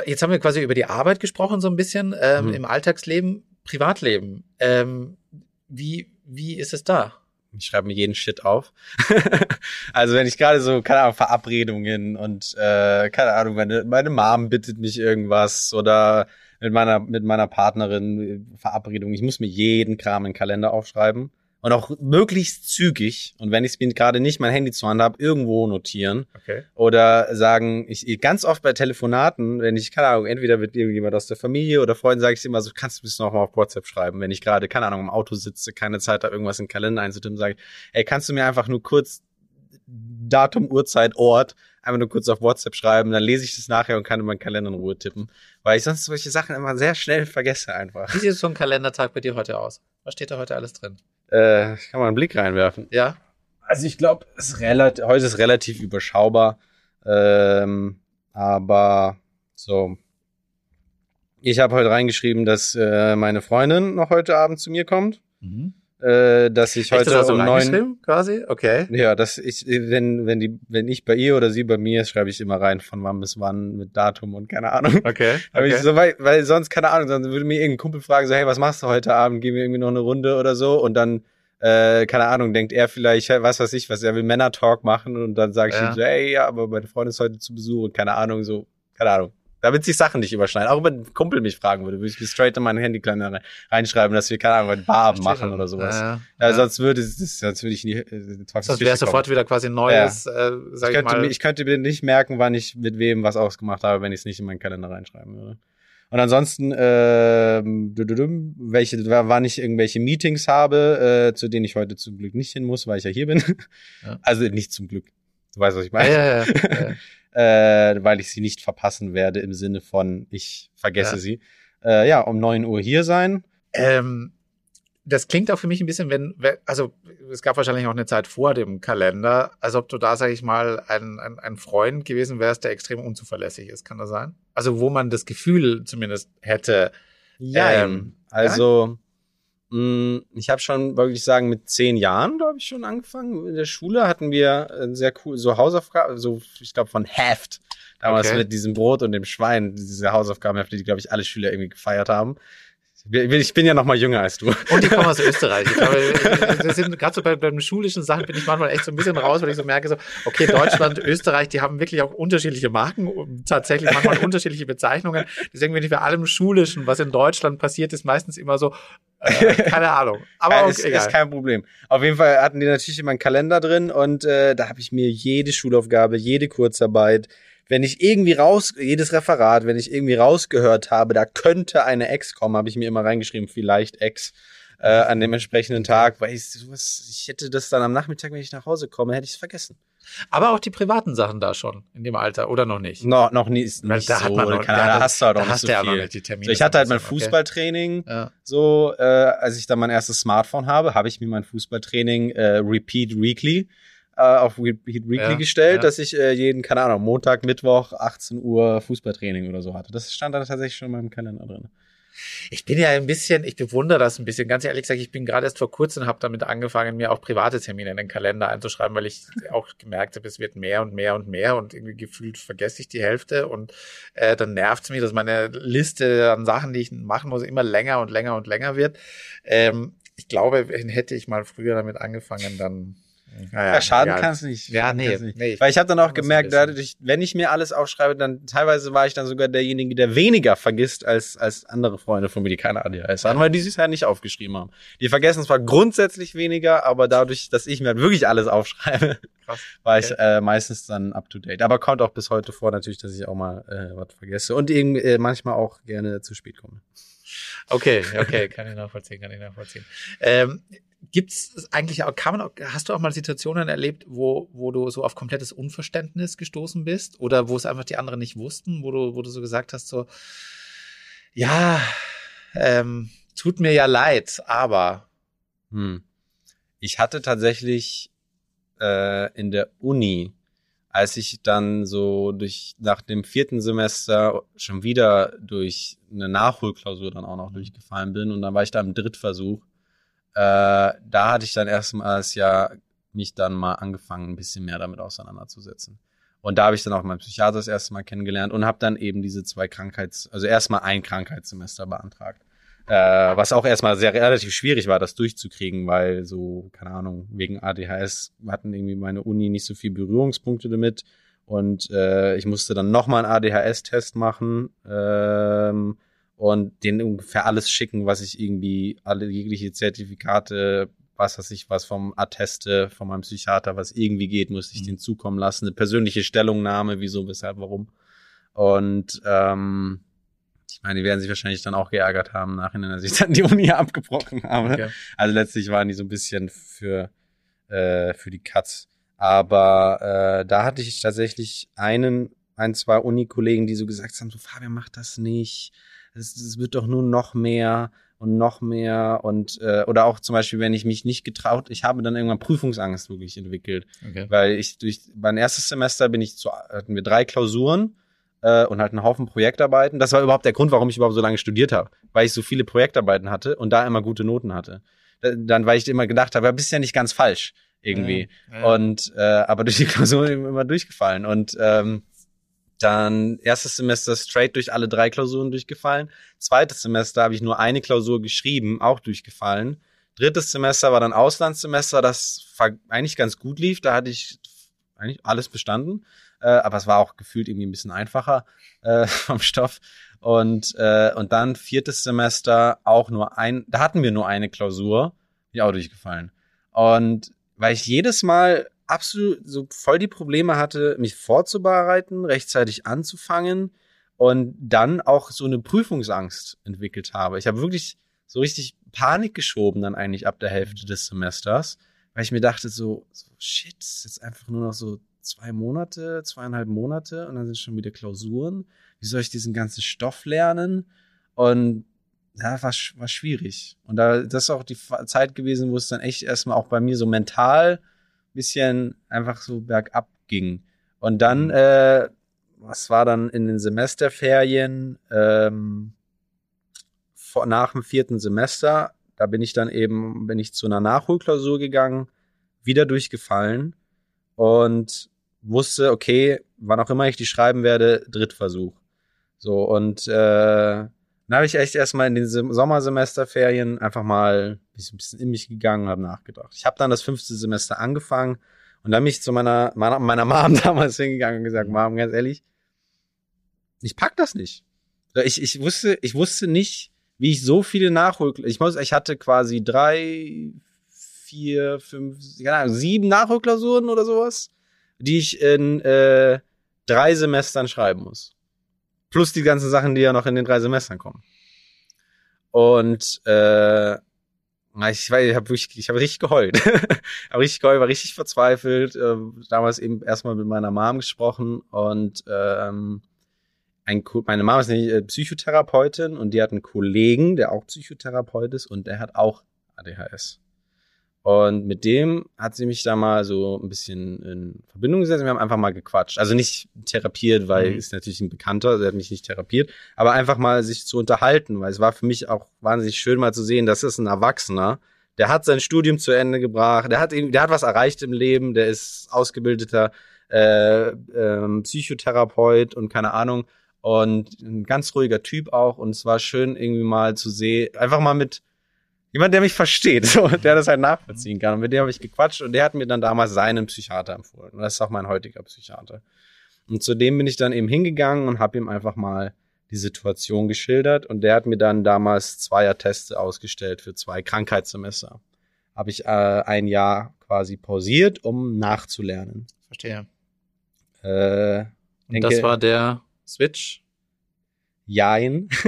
jetzt haben wir quasi über die Arbeit gesprochen, so ein bisschen, ähm, Mhm. im Alltagsleben, Privatleben. Ähm, wie, wie ist es da? Ich schreibe mir jeden Shit auf. also wenn ich gerade so, keine Ahnung, Verabredungen und äh, keine Ahnung, meine, meine Mom bittet mich irgendwas oder mit meiner, mit meiner Partnerin äh, Verabredung. Ich muss mir jeden Kram in den Kalender aufschreiben. Und auch möglichst zügig. Und wenn ich es mir gerade nicht mein Handy zur Hand habe, irgendwo notieren. Okay. Oder sagen, ich ganz oft bei Telefonaten, wenn ich, keine Ahnung, entweder mit irgendjemand aus der Familie oder Freunden, sage ich immer so, kannst du das noch mal auf WhatsApp schreiben, wenn ich gerade, keine Ahnung, im Auto sitze, keine Zeit habe, irgendwas in den Kalender einzutippen, sage ich, ey, kannst du mir einfach nur kurz Datum, Uhrzeit, Ort, einfach nur kurz auf WhatsApp schreiben, dann lese ich das nachher und kann in meinen Kalender in Ruhe tippen. Weil ich sonst solche Sachen immer sehr schnell vergesse einfach. Wie sieht so ein Kalendertag bei dir heute aus? Was steht da heute alles drin? Äh, kann man einen Blick reinwerfen. Ja? Also ich glaube, es ist relativ, heute ist relativ überschaubar. Ähm, aber so. Ich habe heute reingeschrieben, dass äh, meine Freundin noch heute Abend zu mir kommt. Mhm. Äh, dass ich Echt, das heute du um neun. quasi? Okay. Ja, dass ich, wenn, wenn die, wenn ich bei ihr oder sie bei mir schreibe ich immer rein, von wann bis wann mit Datum und keine Ahnung. Okay. Aber okay. ich so, weil, weil sonst, keine Ahnung, sonst würde mir irgendein Kumpel fragen, so, hey, was machst du heute Abend? Gehen wir irgendwie noch eine Runde oder so? Und dann, äh, keine Ahnung, denkt er vielleicht, was weiß ich, was, er will Männer-Talk machen und dann sage ich Ja. ihm so, hey, ja, aber meine Freundin ist heute zu Besuch und keine Ahnung, so, keine Ahnung. Damit sich Sachen nicht überschneiden. Auch wenn ein Kumpel mich fragen würde, würde ich mir straight in mein Handy rein- reinschreiben, dass wir, keine Ahnung, einen Barabend machen oder sowas. Ja, Ja, ja. sonst würde es, sonst würde ich nie, äh, Sonst wäre sofort wieder quasi ein neues, äh, sag ich ich, könnte, mal. mir, ich könnte mir nicht merken, wann ich mit wem was ausgemacht habe, wenn ich es nicht in meinen Kalender reinschreiben würde. Und ansonsten, dududum, welche, wann ich irgendwelche Meetings habe, äh, zu denen ich heute zum Glück nicht hin muss, weil ich ja hier bin. Ja. Also nicht zum Glück. Du weißt, was ich ja, meine. ja, ja, ja. Äh, weil ich sie nicht verpassen werde im Sinne von, ich vergesse Ja. sie. Äh, ja, um 9 Uhr hier sein. ähm, das klingt auch für mich ein bisschen, wenn, also es gab wahrscheinlich auch eine Zeit vor dem Kalender, als ob du da, sag ich mal, ein, ein, ein Freund gewesen wärst, der extrem unzuverlässig ist, kann das sein? Also wo man das Gefühl zumindest hätte. Ja, ähm, also ich habe schon, wirklich sagen, mit zehn Jahren, glaube ich, schon angefangen. In der Schule hatten wir sehr cool, so Hausaufgaben, so ich glaube von Heft. Damals okay. mit diesem Brot und dem Schwein, diese Hausaufgabenhefte, die, glaube ich, alle Schüler irgendwie gefeiert haben. Ich bin ja noch mal jünger als du. Und ich komme aus Österreich. Ich glaube, das sind gerade so bei, bei den schulischen Sachen bin ich manchmal echt so ein bisschen raus, weil ich so merke, so, okay, Deutschland, Österreich, die haben wirklich auch unterschiedliche Marken, tatsächlich manchmal unterschiedliche Bezeichnungen. Deswegen bin ich bei allem Schulischen, was in Deutschland passiert, ist meistens immer so, äh, keine Ahnung. Aber okay, ist, egal. ist kein Problem. Auf jeden Fall hatten die natürlich immer einen Kalender drin und äh, da habe ich mir jede Schulaufgabe, jede Kurzarbeit, wenn ich irgendwie raus, jedes Referat, wenn ich irgendwie rausgehört habe, da könnte eine Ex kommen, habe ich mir immer reingeschrieben, vielleicht Ex. Äh, an dem entsprechenden Tag, weil ich sowas, ich hätte das dann am Nachmittag, wenn ich nach Hause komme, hätte ich es vergessen. Aber auch die privaten Sachen da schon in dem Alter oder noch nicht? No, noch nie, ist nicht da so. Hat man noch, da, da hast du halt auch nicht so viel. Nicht die Termine so, ich hatte halt mein Fußballtraining, okay. ja. so äh, als ich dann mein erstes Smartphone habe, habe ich mir mein Fußballtraining äh, Repeat Weekly äh, auf Weekly ja, gestellt, ja. dass ich äh, jeden, keine Ahnung, Montag, Mittwoch, 18 Uhr Fußballtraining oder so hatte. Das stand da tatsächlich schon in meinem Kalender drin. Ich bin ja ein bisschen, ich bewundere das ein bisschen. Ganz ehrlich gesagt, ich bin gerade erst vor kurzem habe damit angefangen, mir auch private Termine in den Kalender einzuschreiben, weil ich auch gemerkt habe, es wird mehr und mehr und mehr und irgendwie gefühlt vergesse ich die Hälfte und äh, dann nervt es mich, dass meine Liste an Sachen, die ich machen muss, immer länger und länger und länger wird. Ähm, ich glaube, hätte ich mal früher damit angefangen, dann ja, ja, schaden kann es nicht. Ja, nee, nicht. nee. Weil ich habe dann auch gemerkt, dadurch, wenn ich mir alles aufschreibe, dann teilweise war ich dann sogar derjenige, der weniger vergisst als, als andere Freunde von mir, die keine ADHS haben, weil die sich halt nicht aufgeschrieben haben. Die vergessen zwar grundsätzlich weniger, aber dadurch, dass ich mir halt wirklich alles aufschreibe, Krass. war ich äh, meistens dann up to date. Aber kommt auch bis heute vor natürlich, dass ich auch mal äh, was vergesse und irgendwie äh, manchmal auch gerne zu spät komme. Okay, okay, kann ich nachvollziehen, kann ich nachvollziehen. Ähm, Gibt es eigentlich auch, kann man auch, hast du auch mal Situationen erlebt, wo, wo du so auf komplettes Unverständnis gestoßen bist? Oder wo es einfach die anderen nicht wussten, wo du, wo du so gesagt hast, so, ja, ähm, tut mir ja leid, aber. Hm. Ich hatte tatsächlich äh, in der Uni, als ich dann so durch nach dem vierten Semester schon wieder durch eine Nachholklausur dann auch noch durchgefallen bin und dann war ich da im Drittversuch da hatte ich dann erstmals ja mich dann mal angefangen, ein bisschen mehr damit auseinanderzusetzen. Und da habe ich dann auch meinen Psychiater das erste Mal kennengelernt und habe dann eben diese zwei Krankheits-, also erstmal ein Krankheitssemester beantragt. Äh, was auch erstmal sehr relativ schwierig war, das durchzukriegen, weil so, keine Ahnung, wegen ADHS hatten irgendwie meine Uni nicht so viel Berührungspunkte damit. Und äh, ich musste dann nochmal einen ADHS-Test machen. Ähm, und denen ungefähr alles schicken, was ich irgendwie, alle jegliche Zertifikate, was weiß ich, was vom Atteste, von meinem Psychiater, was irgendwie geht, muss ich mhm. denen zukommen lassen. Eine persönliche Stellungnahme, wieso, weshalb, warum. Und ähm, ich meine, die werden sich wahrscheinlich dann auch geärgert haben, nachher, als ich dann die Uni abgebrochen habe. Okay. Also letztlich waren die so ein bisschen für, äh, für die Katz. Aber äh, da hatte ich tatsächlich einen, ein, zwei Uni-Kollegen, die so gesagt haben, so Fabian, mach das nicht es, wird doch nur noch mehr und noch mehr und äh, oder auch zum Beispiel, wenn ich mich nicht getraut, ich habe dann irgendwann Prüfungsangst wirklich entwickelt, okay. weil ich durch mein erstes Semester bin ich zu hatten wir drei Klausuren äh, und halt einen Haufen Projektarbeiten. Das war überhaupt der Grund, warum ich überhaupt so lange studiert habe, weil ich so viele Projektarbeiten hatte und da immer gute Noten hatte. Dann, weil ich immer gedacht habe, ja, bist ja nicht ganz falsch irgendwie ja, ja. und äh, aber durch die Klausuren immer durchgefallen und ähm, dann erstes Semester straight durch alle drei Klausuren durchgefallen. Zweites Semester habe ich nur eine Klausur geschrieben, auch durchgefallen. Drittes Semester war dann Auslandssemester, das eigentlich ganz gut lief. Da hatte ich eigentlich alles bestanden. Äh, aber es war auch gefühlt irgendwie ein bisschen einfacher äh, vom Stoff. Und, äh, und dann viertes Semester auch nur ein, da hatten wir nur eine Klausur, die auch durchgefallen. Und weil ich jedes Mal absolut so voll die Probleme hatte, mich vorzubereiten, rechtzeitig anzufangen und dann auch so eine Prüfungsangst entwickelt habe. Ich habe wirklich so richtig Panik geschoben dann eigentlich ab der Hälfte des Semesters, weil ich mir dachte so, so shit, ist jetzt einfach nur noch so zwei Monate, zweieinhalb Monate und dann sind schon wieder Klausuren. Wie soll ich diesen ganzen Stoff lernen? Und ja, war, war schwierig. Und da, das ist auch die Zeit gewesen, wo es dann echt erstmal auch bei mir so mental bisschen einfach so bergab ging. Und dann, äh, was war dann in den Semesterferien, ähm, vor, nach dem vierten Semester, da bin ich dann eben, bin ich zu einer Nachholklausur gegangen, wieder durchgefallen und wusste, okay, wann auch immer ich die schreiben werde, Drittversuch. So, und äh, dann habe ich echt erstmal in den Sem- Sommersemesterferien einfach mal ein bisschen, ein bisschen in mich gegangen und habe nachgedacht. Ich habe dann das fünfte Semester angefangen und dann bin ich zu meiner, meiner, meiner Mom damals hingegangen und gesagt, Mom, ganz ehrlich, ich pack das nicht. Ich, ich wusste, ich wusste nicht, wie ich so viele Nachhol, ich muss, ich hatte quasi drei, vier, fünf, keine Ahnung, sieben Nachholklausuren oder sowas, die ich in äh, drei Semestern schreiben muss. Plus die ganzen Sachen, die ja noch in den drei Semestern kommen. Und äh, ich ich habe ich habe richtig geheult. habe richtig geheult, war richtig verzweifelt. Äh, damals eben erstmal mit meiner Mom gesprochen und ähm, ein, meine Mama ist nämlich äh, Psychotherapeutin und die hat einen Kollegen, der auch Psychotherapeut ist und der hat auch ADHS. Und mit dem hat sie mich da mal so ein bisschen in Verbindung gesetzt. Wir haben einfach mal gequatscht. Also nicht therapiert, weil Mhm. ist natürlich ein Bekannter, der hat mich nicht therapiert, aber einfach mal sich zu unterhalten, weil es war für mich auch wahnsinnig schön mal zu sehen, das ist ein Erwachsener, der hat sein Studium zu Ende gebracht, der hat, der hat was erreicht im Leben, der ist ausgebildeter äh, ähm, Psychotherapeut und keine Ahnung und ein ganz ruhiger Typ auch und es war schön irgendwie mal zu sehen, einfach mal mit jemand, der mich versteht, so, der das halt nachvollziehen kann. Und mit dem habe ich gequatscht und der hat mir dann damals seinen Psychiater empfohlen. Und das ist auch mein heutiger Psychiater. Und zu dem bin ich dann eben hingegangen und habe ihm einfach mal die Situation geschildert und der hat mir dann damals Zweier-Teste ausgestellt für zwei Krankheitssemester. Habe ich äh, ein Jahr quasi pausiert, um nachzulernen. Verstehe. Äh, Und das war der Switch. Jein.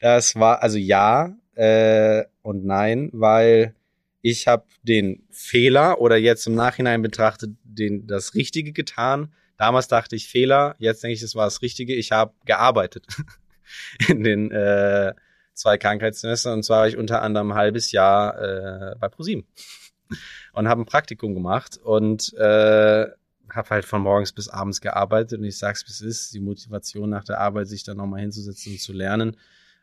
Das war also ja äh, und nein, weil ich habe den Fehler oder jetzt im Nachhinein betrachtet den das Richtige getan. Damals dachte ich Fehler, jetzt denke ich, das war das Richtige. Ich habe gearbeitet in den äh, zwei Krankheitssemestern und zwar war ich unter anderem ein halbes Jahr äh, bei ProSieben und habe ein Praktikum gemacht und äh, habe halt von morgens bis abends gearbeitet und ich sag's wie es ist, die Motivation nach der Arbeit, sich dann nochmal hinzusetzen und zu lernen,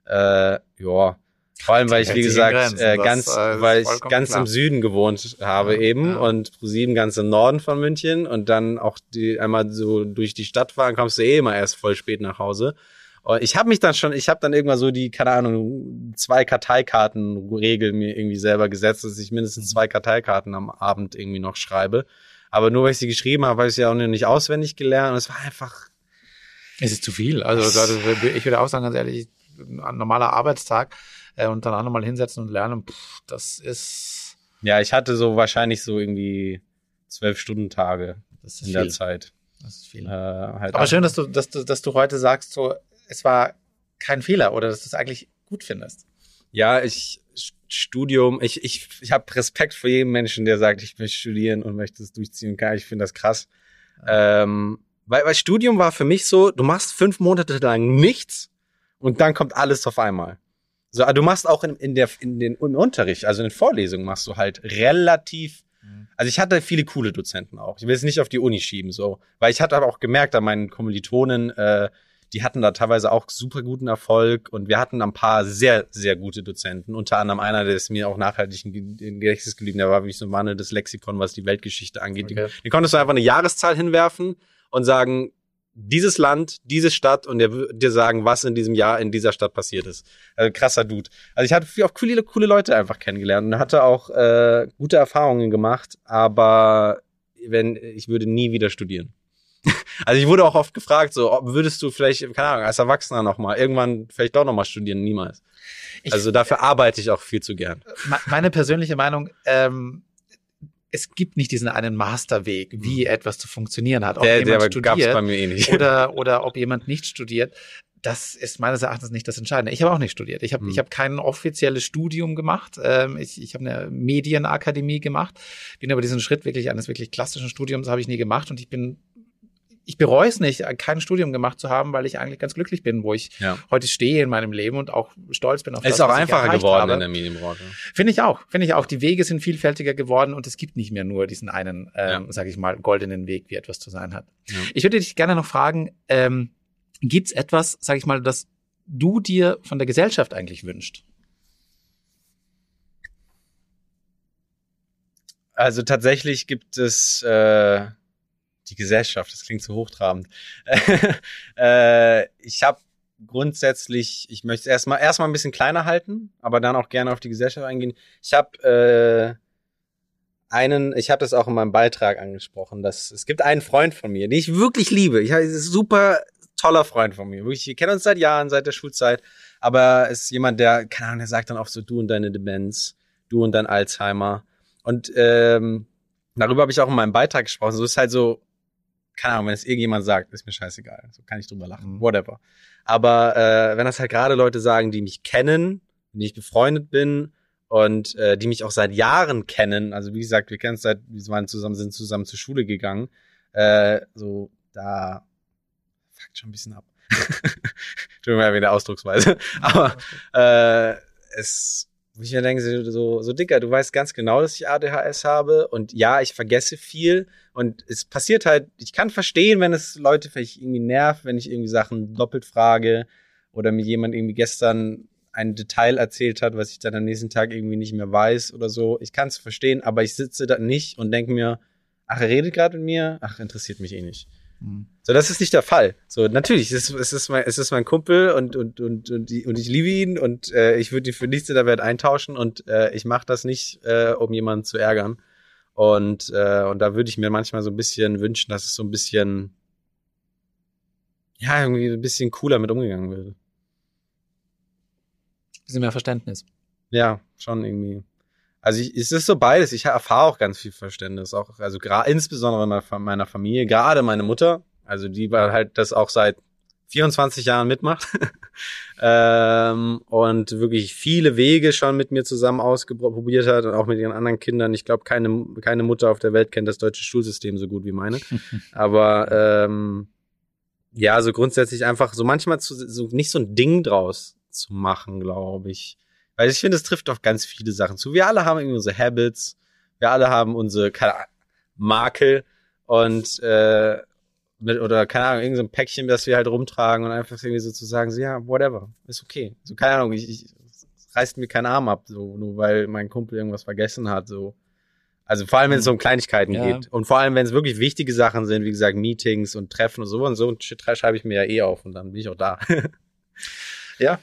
äh, ja, vor allem, weil ich, wie gesagt, Grenzen, äh, das, ganz, äh, ist weil ich ganz klar. im Süden gewohnt habe Ja, eben ja. und ProSieben ganz im Norden von München und dann auch die einmal so durch die Stadt fahren, kommst du eh immer erst voll spät nach Hause. Und ich habe mich dann schon, ich habe dann irgendwann so die, keine Ahnung, zwei Karteikarten-Regel mir irgendwie selber gesetzt, dass ich mindestens Mhm. zwei Karteikarten am Abend irgendwie noch schreibe. Aber nur weil ich sie geschrieben habe, habe ich sie auch nicht auswendig gelernt. Und es war einfach, Es ist zu viel. Also da, ich würde auch sagen, ganz ehrlich, ein normaler Arbeitstag äh, und dann auch nochmal hinsetzen und lernen, pff, das ist, ja, ich hatte so wahrscheinlich so irgendwie zwölf Stunden Tage in viel. der Zeit. Das ist viel. Äh, halt Aber schön, dass du, dass du, dass du heute sagst, so, es war kein Fehler oder dass du es eigentlich gut findest. Ja, ich Studium, ich ich ich habe Respekt vor jedem Menschen, der sagt, ich möchte studieren und möchte es durchziehen. Kann ich finde das krass. Ähm, weil, weil Studium war für mich so, du machst fünf Monate lang nichts und dann kommt alles auf einmal. So, aber du machst auch in, in der in den im Unterricht, also in den Vorlesungen machst du halt relativ also ich hatte viele coole Dozenten auch. Ich will es nicht auf die Uni schieben, so. Weil ich hatte aber auch gemerkt an meinen Kommilitonen, äh, die hatten da teilweise auch super guten Erfolg und wir hatten ein paar sehr, sehr gute Dozenten. Unter anderem einer, der ist mir auch nachhaltig in Gedächtnis geblieben, der war wie so ein wandelndes Lexikon, was die Weltgeschichte angeht. Okay. Die konntest du einfach eine Jahreszahl hinwerfen und sagen, dieses Land, diese Stadt und der wird dir sagen, was in diesem Jahr in dieser Stadt passiert ist. Also krasser Dude. Also ich hatte viel auch coole, coole Leute einfach kennengelernt und hatte auch äh, gute Erfahrungen gemacht, aber wenn ich würde nie wieder studieren. also ich wurde auch oft gefragt, so ob, würdest du vielleicht, keine Ahnung, als Erwachsener noch mal irgendwann vielleicht doch noch mal studieren, niemals. Ich- also dafür arbeite ich auch viel zu gern. Me- Meine persönliche Meinung, ähm, es gibt nicht diesen einen Masterweg, wie etwas zu funktionieren hat. Ob Mhm. Der, der jemand es studiert bei mir eh nicht. oder, oder ob jemand nicht studiert, das ist meines Erachtens nicht das Entscheidende. Ich habe auch nicht studiert. Ich habe Mhm. ich habe kein offizielles Studium gemacht. Ähm, ich ich habe eine Medienakademie gemacht. Bin aber diesen Schritt wirklich eines wirklich klassischen Studiums habe ich nie gemacht und ich bin ich bereue es nicht, kein Studium gemacht zu haben, weil ich eigentlich ganz glücklich bin, wo ich Ja. heute stehe in meinem Leben und auch stolz bin auf Es das, ist auch einfacher geworden habe. in der Medienbranche. Finde ich auch. Finde ich auch. Die Wege sind vielfältiger geworden und es gibt nicht mehr nur diesen einen, ähm, Ja. sag ich mal, goldenen Weg, wie etwas zu sein hat. Ja. Ich würde dich gerne noch fragen, ähm, gibt's etwas, sag ich mal, das du dir von der Gesellschaft eigentlich wünscht? Also tatsächlich gibt es äh, die Gesellschaft, das klingt so hochtrabend. äh, ich habe grundsätzlich, ich möchte es erstmal erstmal ein bisschen kleiner halten, aber dann auch gerne auf die Gesellschaft eingehen. Ich habe äh, einen, ich habe das auch in meinem Beitrag angesprochen, dass es gibt einen Freund von mir, den ich wirklich liebe. Ich habe super toller Freund von mir. Wirklich, wir kennen uns seit Jahren, seit der Schulzeit, aber es ist jemand, der, keine Ahnung, der sagt dann oft so, du und deine Demenz, du und dein Alzheimer. Und ähm, darüber habe ich auch in meinem Beitrag gesprochen. So ist halt so, keine Ahnung, wenn es irgendjemand sagt, ist mir scheißegal. So kann ich drüber lachen. Mhm. Whatever. Aber äh, wenn das halt gerade Leute sagen, die mich kennen, mit denen ich befreundet bin und äh, die mich auch seit Jahren kennen, also wie gesagt, wir kennen es seit, wir waren zusammen, sind zusammen zur Schule gegangen, äh, so, da fuckt schon ein bisschen ab. Entschuldigung, wegen der Ausdrucksweise. Aber äh, es, wo ich mir denke, so, so, so dicker, du weißt ganz genau, dass ich ADHS habe und ja, ich vergesse viel und es passiert halt, ich kann verstehen, wenn es Leute vielleicht irgendwie nervt, wenn ich irgendwie Sachen doppelt frage oder mir jemand irgendwie gestern ein Detail erzählt hat, was ich dann am nächsten Tag irgendwie nicht mehr weiß oder so. Ich kann es verstehen, aber ich sitze da nicht und denke mir, ach, er redet gerade mit mir, ach, interessiert mich eh nicht. So, das ist nicht der Fall. So, natürlich, es ist, es ist, mein, es ist mein Kumpel und, und, und, und, die, und ich liebe ihn und äh, ich würde ihn für nichts in der Welt eintauschen und äh, ich mache das nicht, äh, um jemanden zu ärgern. Und, äh, und da würde ich mir manchmal so ein bisschen wünschen, dass es so ein bisschen, ja, irgendwie ein bisschen cooler mit umgegangen würde. Bisschen mehr Verständnis. Ja, schon irgendwie. Also ich, es ist so beides. Ich erfahre auch ganz viel Verständnis, auch also gerade insbesondere in meiner Familie, gerade meine Mutter, also die war halt das auch seit 24 Jahren mitmacht ähm, und wirklich viele Wege schon mit mir zusammen ausprobiert hat und auch mit ihren anderen Kindern. Ich glaube, keine keine Mutter auf der Welt kennt das deutsche Schulsystem so gut wie meine. Aber ähm, ja, so grundsätzlich einfach so manchmal zu, so nicht so ein Ding draus zu machen, glaube ich. Weil ich finde, es trifft auf ganz viele Sachen zu. Wir alle haben irgendwie unsere Habits, wir alle haben unsere keine Ahnung, Makel und äh, mit, oder keine Ahnung, irgendein so Päckchen, das wir halt rumtragen und einfach irgendwie so zu sagen, so, ja, whatever, ist okay. So, keine Ahnung, ich, ich es reißt mir keinen Arm ab, so, nur weil mein Kumpel irgendwas vergessen hat, so. Also vor allem, wenn es so um Kleinigkeiten Ja. geht. Und vor allem, wenn es wirklich wichtige Sachen sind, wie gesagt, Meetings und Treffen und so und so, und Shit schreibe ich mir ja eh auf und dann bin ich auch da. Ja.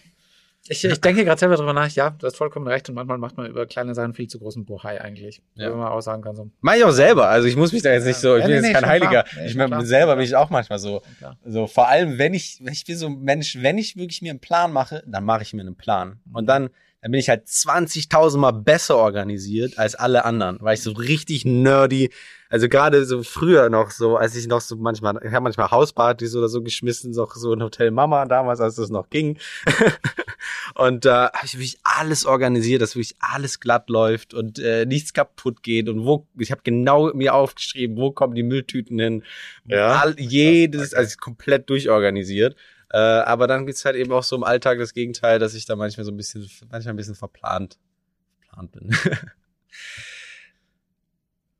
Ich, ich denke gerade selber drüber nach, ja, du hast vollkommen recht und manchmal macht man über kleine Sachen viel zu großen Bohai eigentlich. Ja. Wenn man auch sagen kann, so, Mach ich auch selber. Also ich muss mich da jetzt nicht so, ich Ja, bin nee, jetzt kein Heiliger. Nee, ich klar. selber bin ich auch manchmal so. klar. So, vor allem, wenn ich, ich bin so ein Mensch, wenn ich wirklich mir einen Plan mache, dann mache ich mir einen Plan. Mhm. Und dann, dann bin ich halt 20.000 Mal besser organisiert als alle anderen, weil ich so richtig nerdy, also gerade so früher noch so, als ich noch so manchmal, ich habe manchmal Hauspartys oder so geschmissen, so, so in Hotel Mama damals, als das noch ging. und da habe ich wirklich alles organisiert, dass wirklich alles glatt läuft und äh, nichts kaputt geht und wo, ich habe genau mir aufgeschrieben, wo kommen die Mülltüten hin, Ja. All, jedes, also komplett durchorganisiert. Äh, aber dann gibt's halt eben auch so im Alltag das Gegenteil, dass ich da manchmal so ein bisschen, manchmal ein bisschen verplant, verplant bin.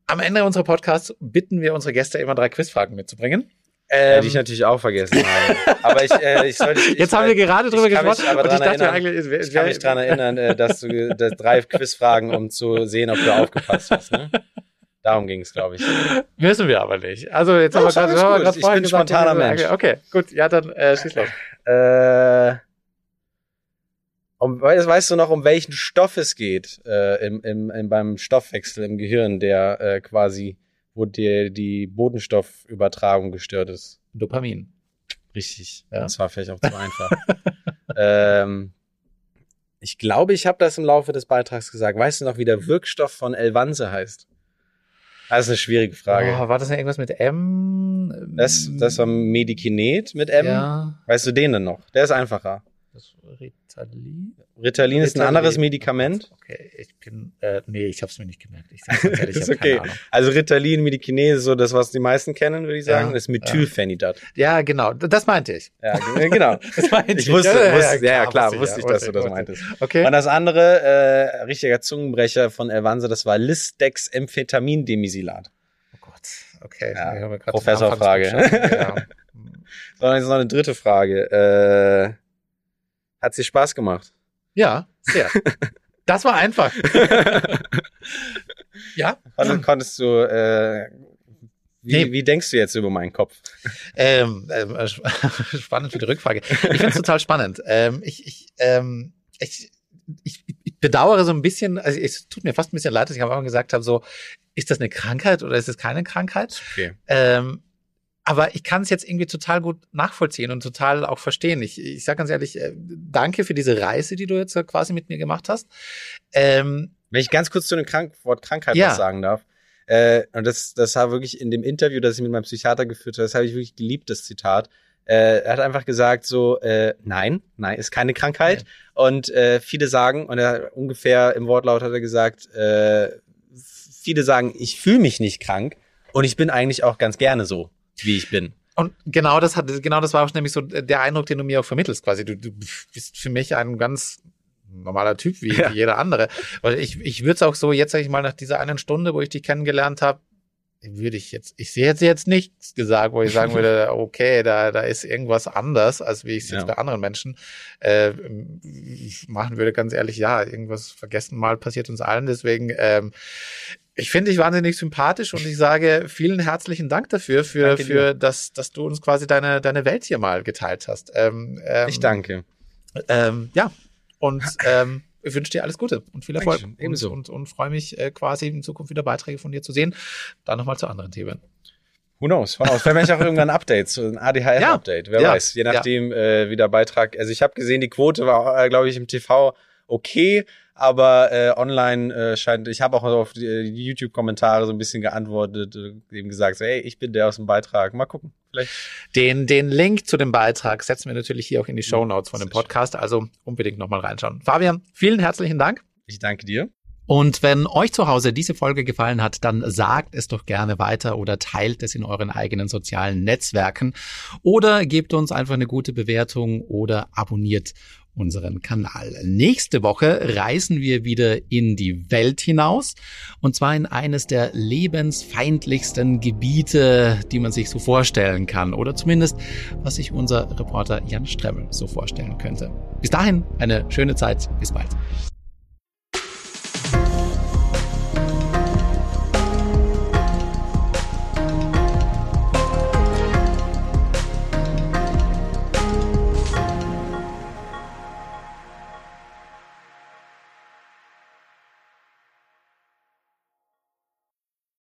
Am Ende unserer Podcasts bitten wir unsere Gäste immer drei Quizfragen mitzubringen. Äh, Ähm, die ich natürlich auch vergessen habe. Aber ich, äh, ich sollte. Ich, Jetzt haben wir gerade drüber ich gesprochen aber und ich dachte erinnern- eigentlich, es wär- Ich kann mich dran erinnern, äh, dass du dass drei Quizfragen, um zu sehen, ob du aufgepasst hast. Ne? Darum ging es, glaube ich. Müssen wir aber nicht. Also jetzt haben wir gerade gerade Ich bin gesagt, spontaner okay, Mensch. Okay, gut, ja, dann äh, schieß los. Äh, um, weißt, weißt du noch, um welchen Stoff es geht äh, im, im, im, beim Stoffwechsel im Gehirn, der äh, quasi, wo dir die Botenstoffübertragung gestört ist? Dopamin. Richtig. Ja. Das war vielleicht auch zu einfach. ähm, ich glaube, ich habe das im Laufe des Beitrags gesagt. Weißt du noch, wie der Wirkstoff von Elvanse heißt? Das ist eine schwierige Frage. Oh, war das denn irgendwas mit M? Das, das war Medikinet mit M. Ja. Weißt du den denn noch? Der ist einfacher. Das Ritalin? Ritalin ist ein anderes Medikament. Okay, ich bin, äh, nee, ich habe es mir nicht gemerkt. Ich sag's ganz ehrlich, ich okay. keine Ahnung. Also Ritalin, Medikinese, so das, was die meisten kennen, würde ich sagen. Ja, ist Methylphenidat. Ja, genau, das meinte ich. Ja, g- genau. Das meinte Ich wusste, wusste ja, klar, wusste wusste ich, ja, dass du das wusste ich. meintest. Okay. Und das andere, äh, richtiger Zungenbrecher von Elvanse, das war Listex-Amphetamin-Demisilat. Oh Gott, okay. Ja, Ich Professorfrage. Ja. So, jetzt noch eine dritte Frage. Äh, hat sie Spaß gemacht? ja, sehr. Das war einfach. ja. Kon konntest du, äh, wie, Nee. wie denkst du jetzt über meinen Kopf? Ähm, ähm, äh, sp- spannend für die Rückfrage. Ich finde es total spannend. Ähm, ich, ich, ähm, ich, ich, ich bedauere so ein bisschen, also es tut mir fast ein bisschen leid, dass ich am Anfang gesagt habe, so, ist das eine Krankheit oder ist es keine Krankheit? Okay. Ähm, aber ich kann es jetzt irgendwie total gut nachvollziehen und total auch verstehen. Ich, ich sage ganz ehrlich, äh, danke für diese Reise, die du jetzt quasi mit mir gemacht hast. Ähm, Wenn ich ganz kurz zu dem Krank Wort Krankheit Ja. was sagen darf. Äh, und das, das war wirklich in dem Interview, das ich mit meinem Psychiater geführt habe, das habe ich wirklich geliebt, das Zitat. Äh, er hat einfach gesagt so, äh, nein, nein, ist keine Krankheit. Und äh, viele sagen, und er ungefähr im Wortlaut hat er gesagt, äh, viele sagen, ich fühle mich nicht krank und ich bin eigentlich auch ganz gerne so, wie ich bin. Und genau das hat, genau das war auch nämlich so der Eindruck, den du mir auch vermittelst, quasi. Du, du bist für mich ein ganz normaler Typ wie, Ja. wie jeder andere. Weil ich, ich würde es auch so, jetzt sag ich mal, nach dieser einen Stunde, wo ich dich kennengelernt habe, würde ich jetzt, ich sehe jetzt jetzt nichts gesagt, wo ich sagen würde, okay, da, da ist irgendwas anders, als wie ich es jetzt Ja. bei anderen Menschen äh, machen würde, ganz ehrlich, ja, irgendwas vergessen mal passiert uns allen. Deswegen, ähm, ich finde dich wahnsinnig sympathisch und ich sage vielen herzlichen Dank dafür, für, Danke für das, dass du uns quasi deine, deine Welt hier mal geteilt hast. Ähm, ähm, Ich danke. Ähm, ja, und ähm, ich wünsche dir alles Gute und viel Erfolg. Dankeschön, ebenso. Und, und, und freue mich äh, quasi in Zukunft wieder Beiträge von dir zu sehen. Dann nochmal zu anderen Themen. Who knows? Who knows? Vielleicht auch irgendwann ein Update, so ein ADHS-Update. Wer Ja. weiß. Je Ja. nachdem, äh, wie der Beitrag. Also ich habe gesehen, die Quote war, äh, glaube ich, im TV okay, aber äh, online äh, scheint. Ich habe auch auf die, äh, die YouTube-Kommentare so ein bisschen geantwortet, äh, eben gesagt, so, hey, ich bin der aus dem Beitrag. Mal gucken. Vielleicht. Den, den Link zu dem Beitrag setzen wir natürlich hier auch in die Show Notes von dem. Podcast. Also unbedingt nochmal reinschauen. Fabian, vielen herzlichen Dank. Ich danke dir. Und wenn euch zu Hause diese Folge gefallen hat, dann sagt es doch gerne weiter oder teilt es in euren eigenen sozialen Netzwerken oder gebt uns einfach eine gute Bewertung oder abonniert unseren Kanal. Nächste Woche reisen wir wieder in die Welt hinaus und zwar in eines der lebensfeindlichsten Gebiete, die man sich so vorstellen kann oder zumindest was sich unser Reporter Jan Stremmel so vorstellen könnte. Bis dahin eine schöne Zeit. Bis bald.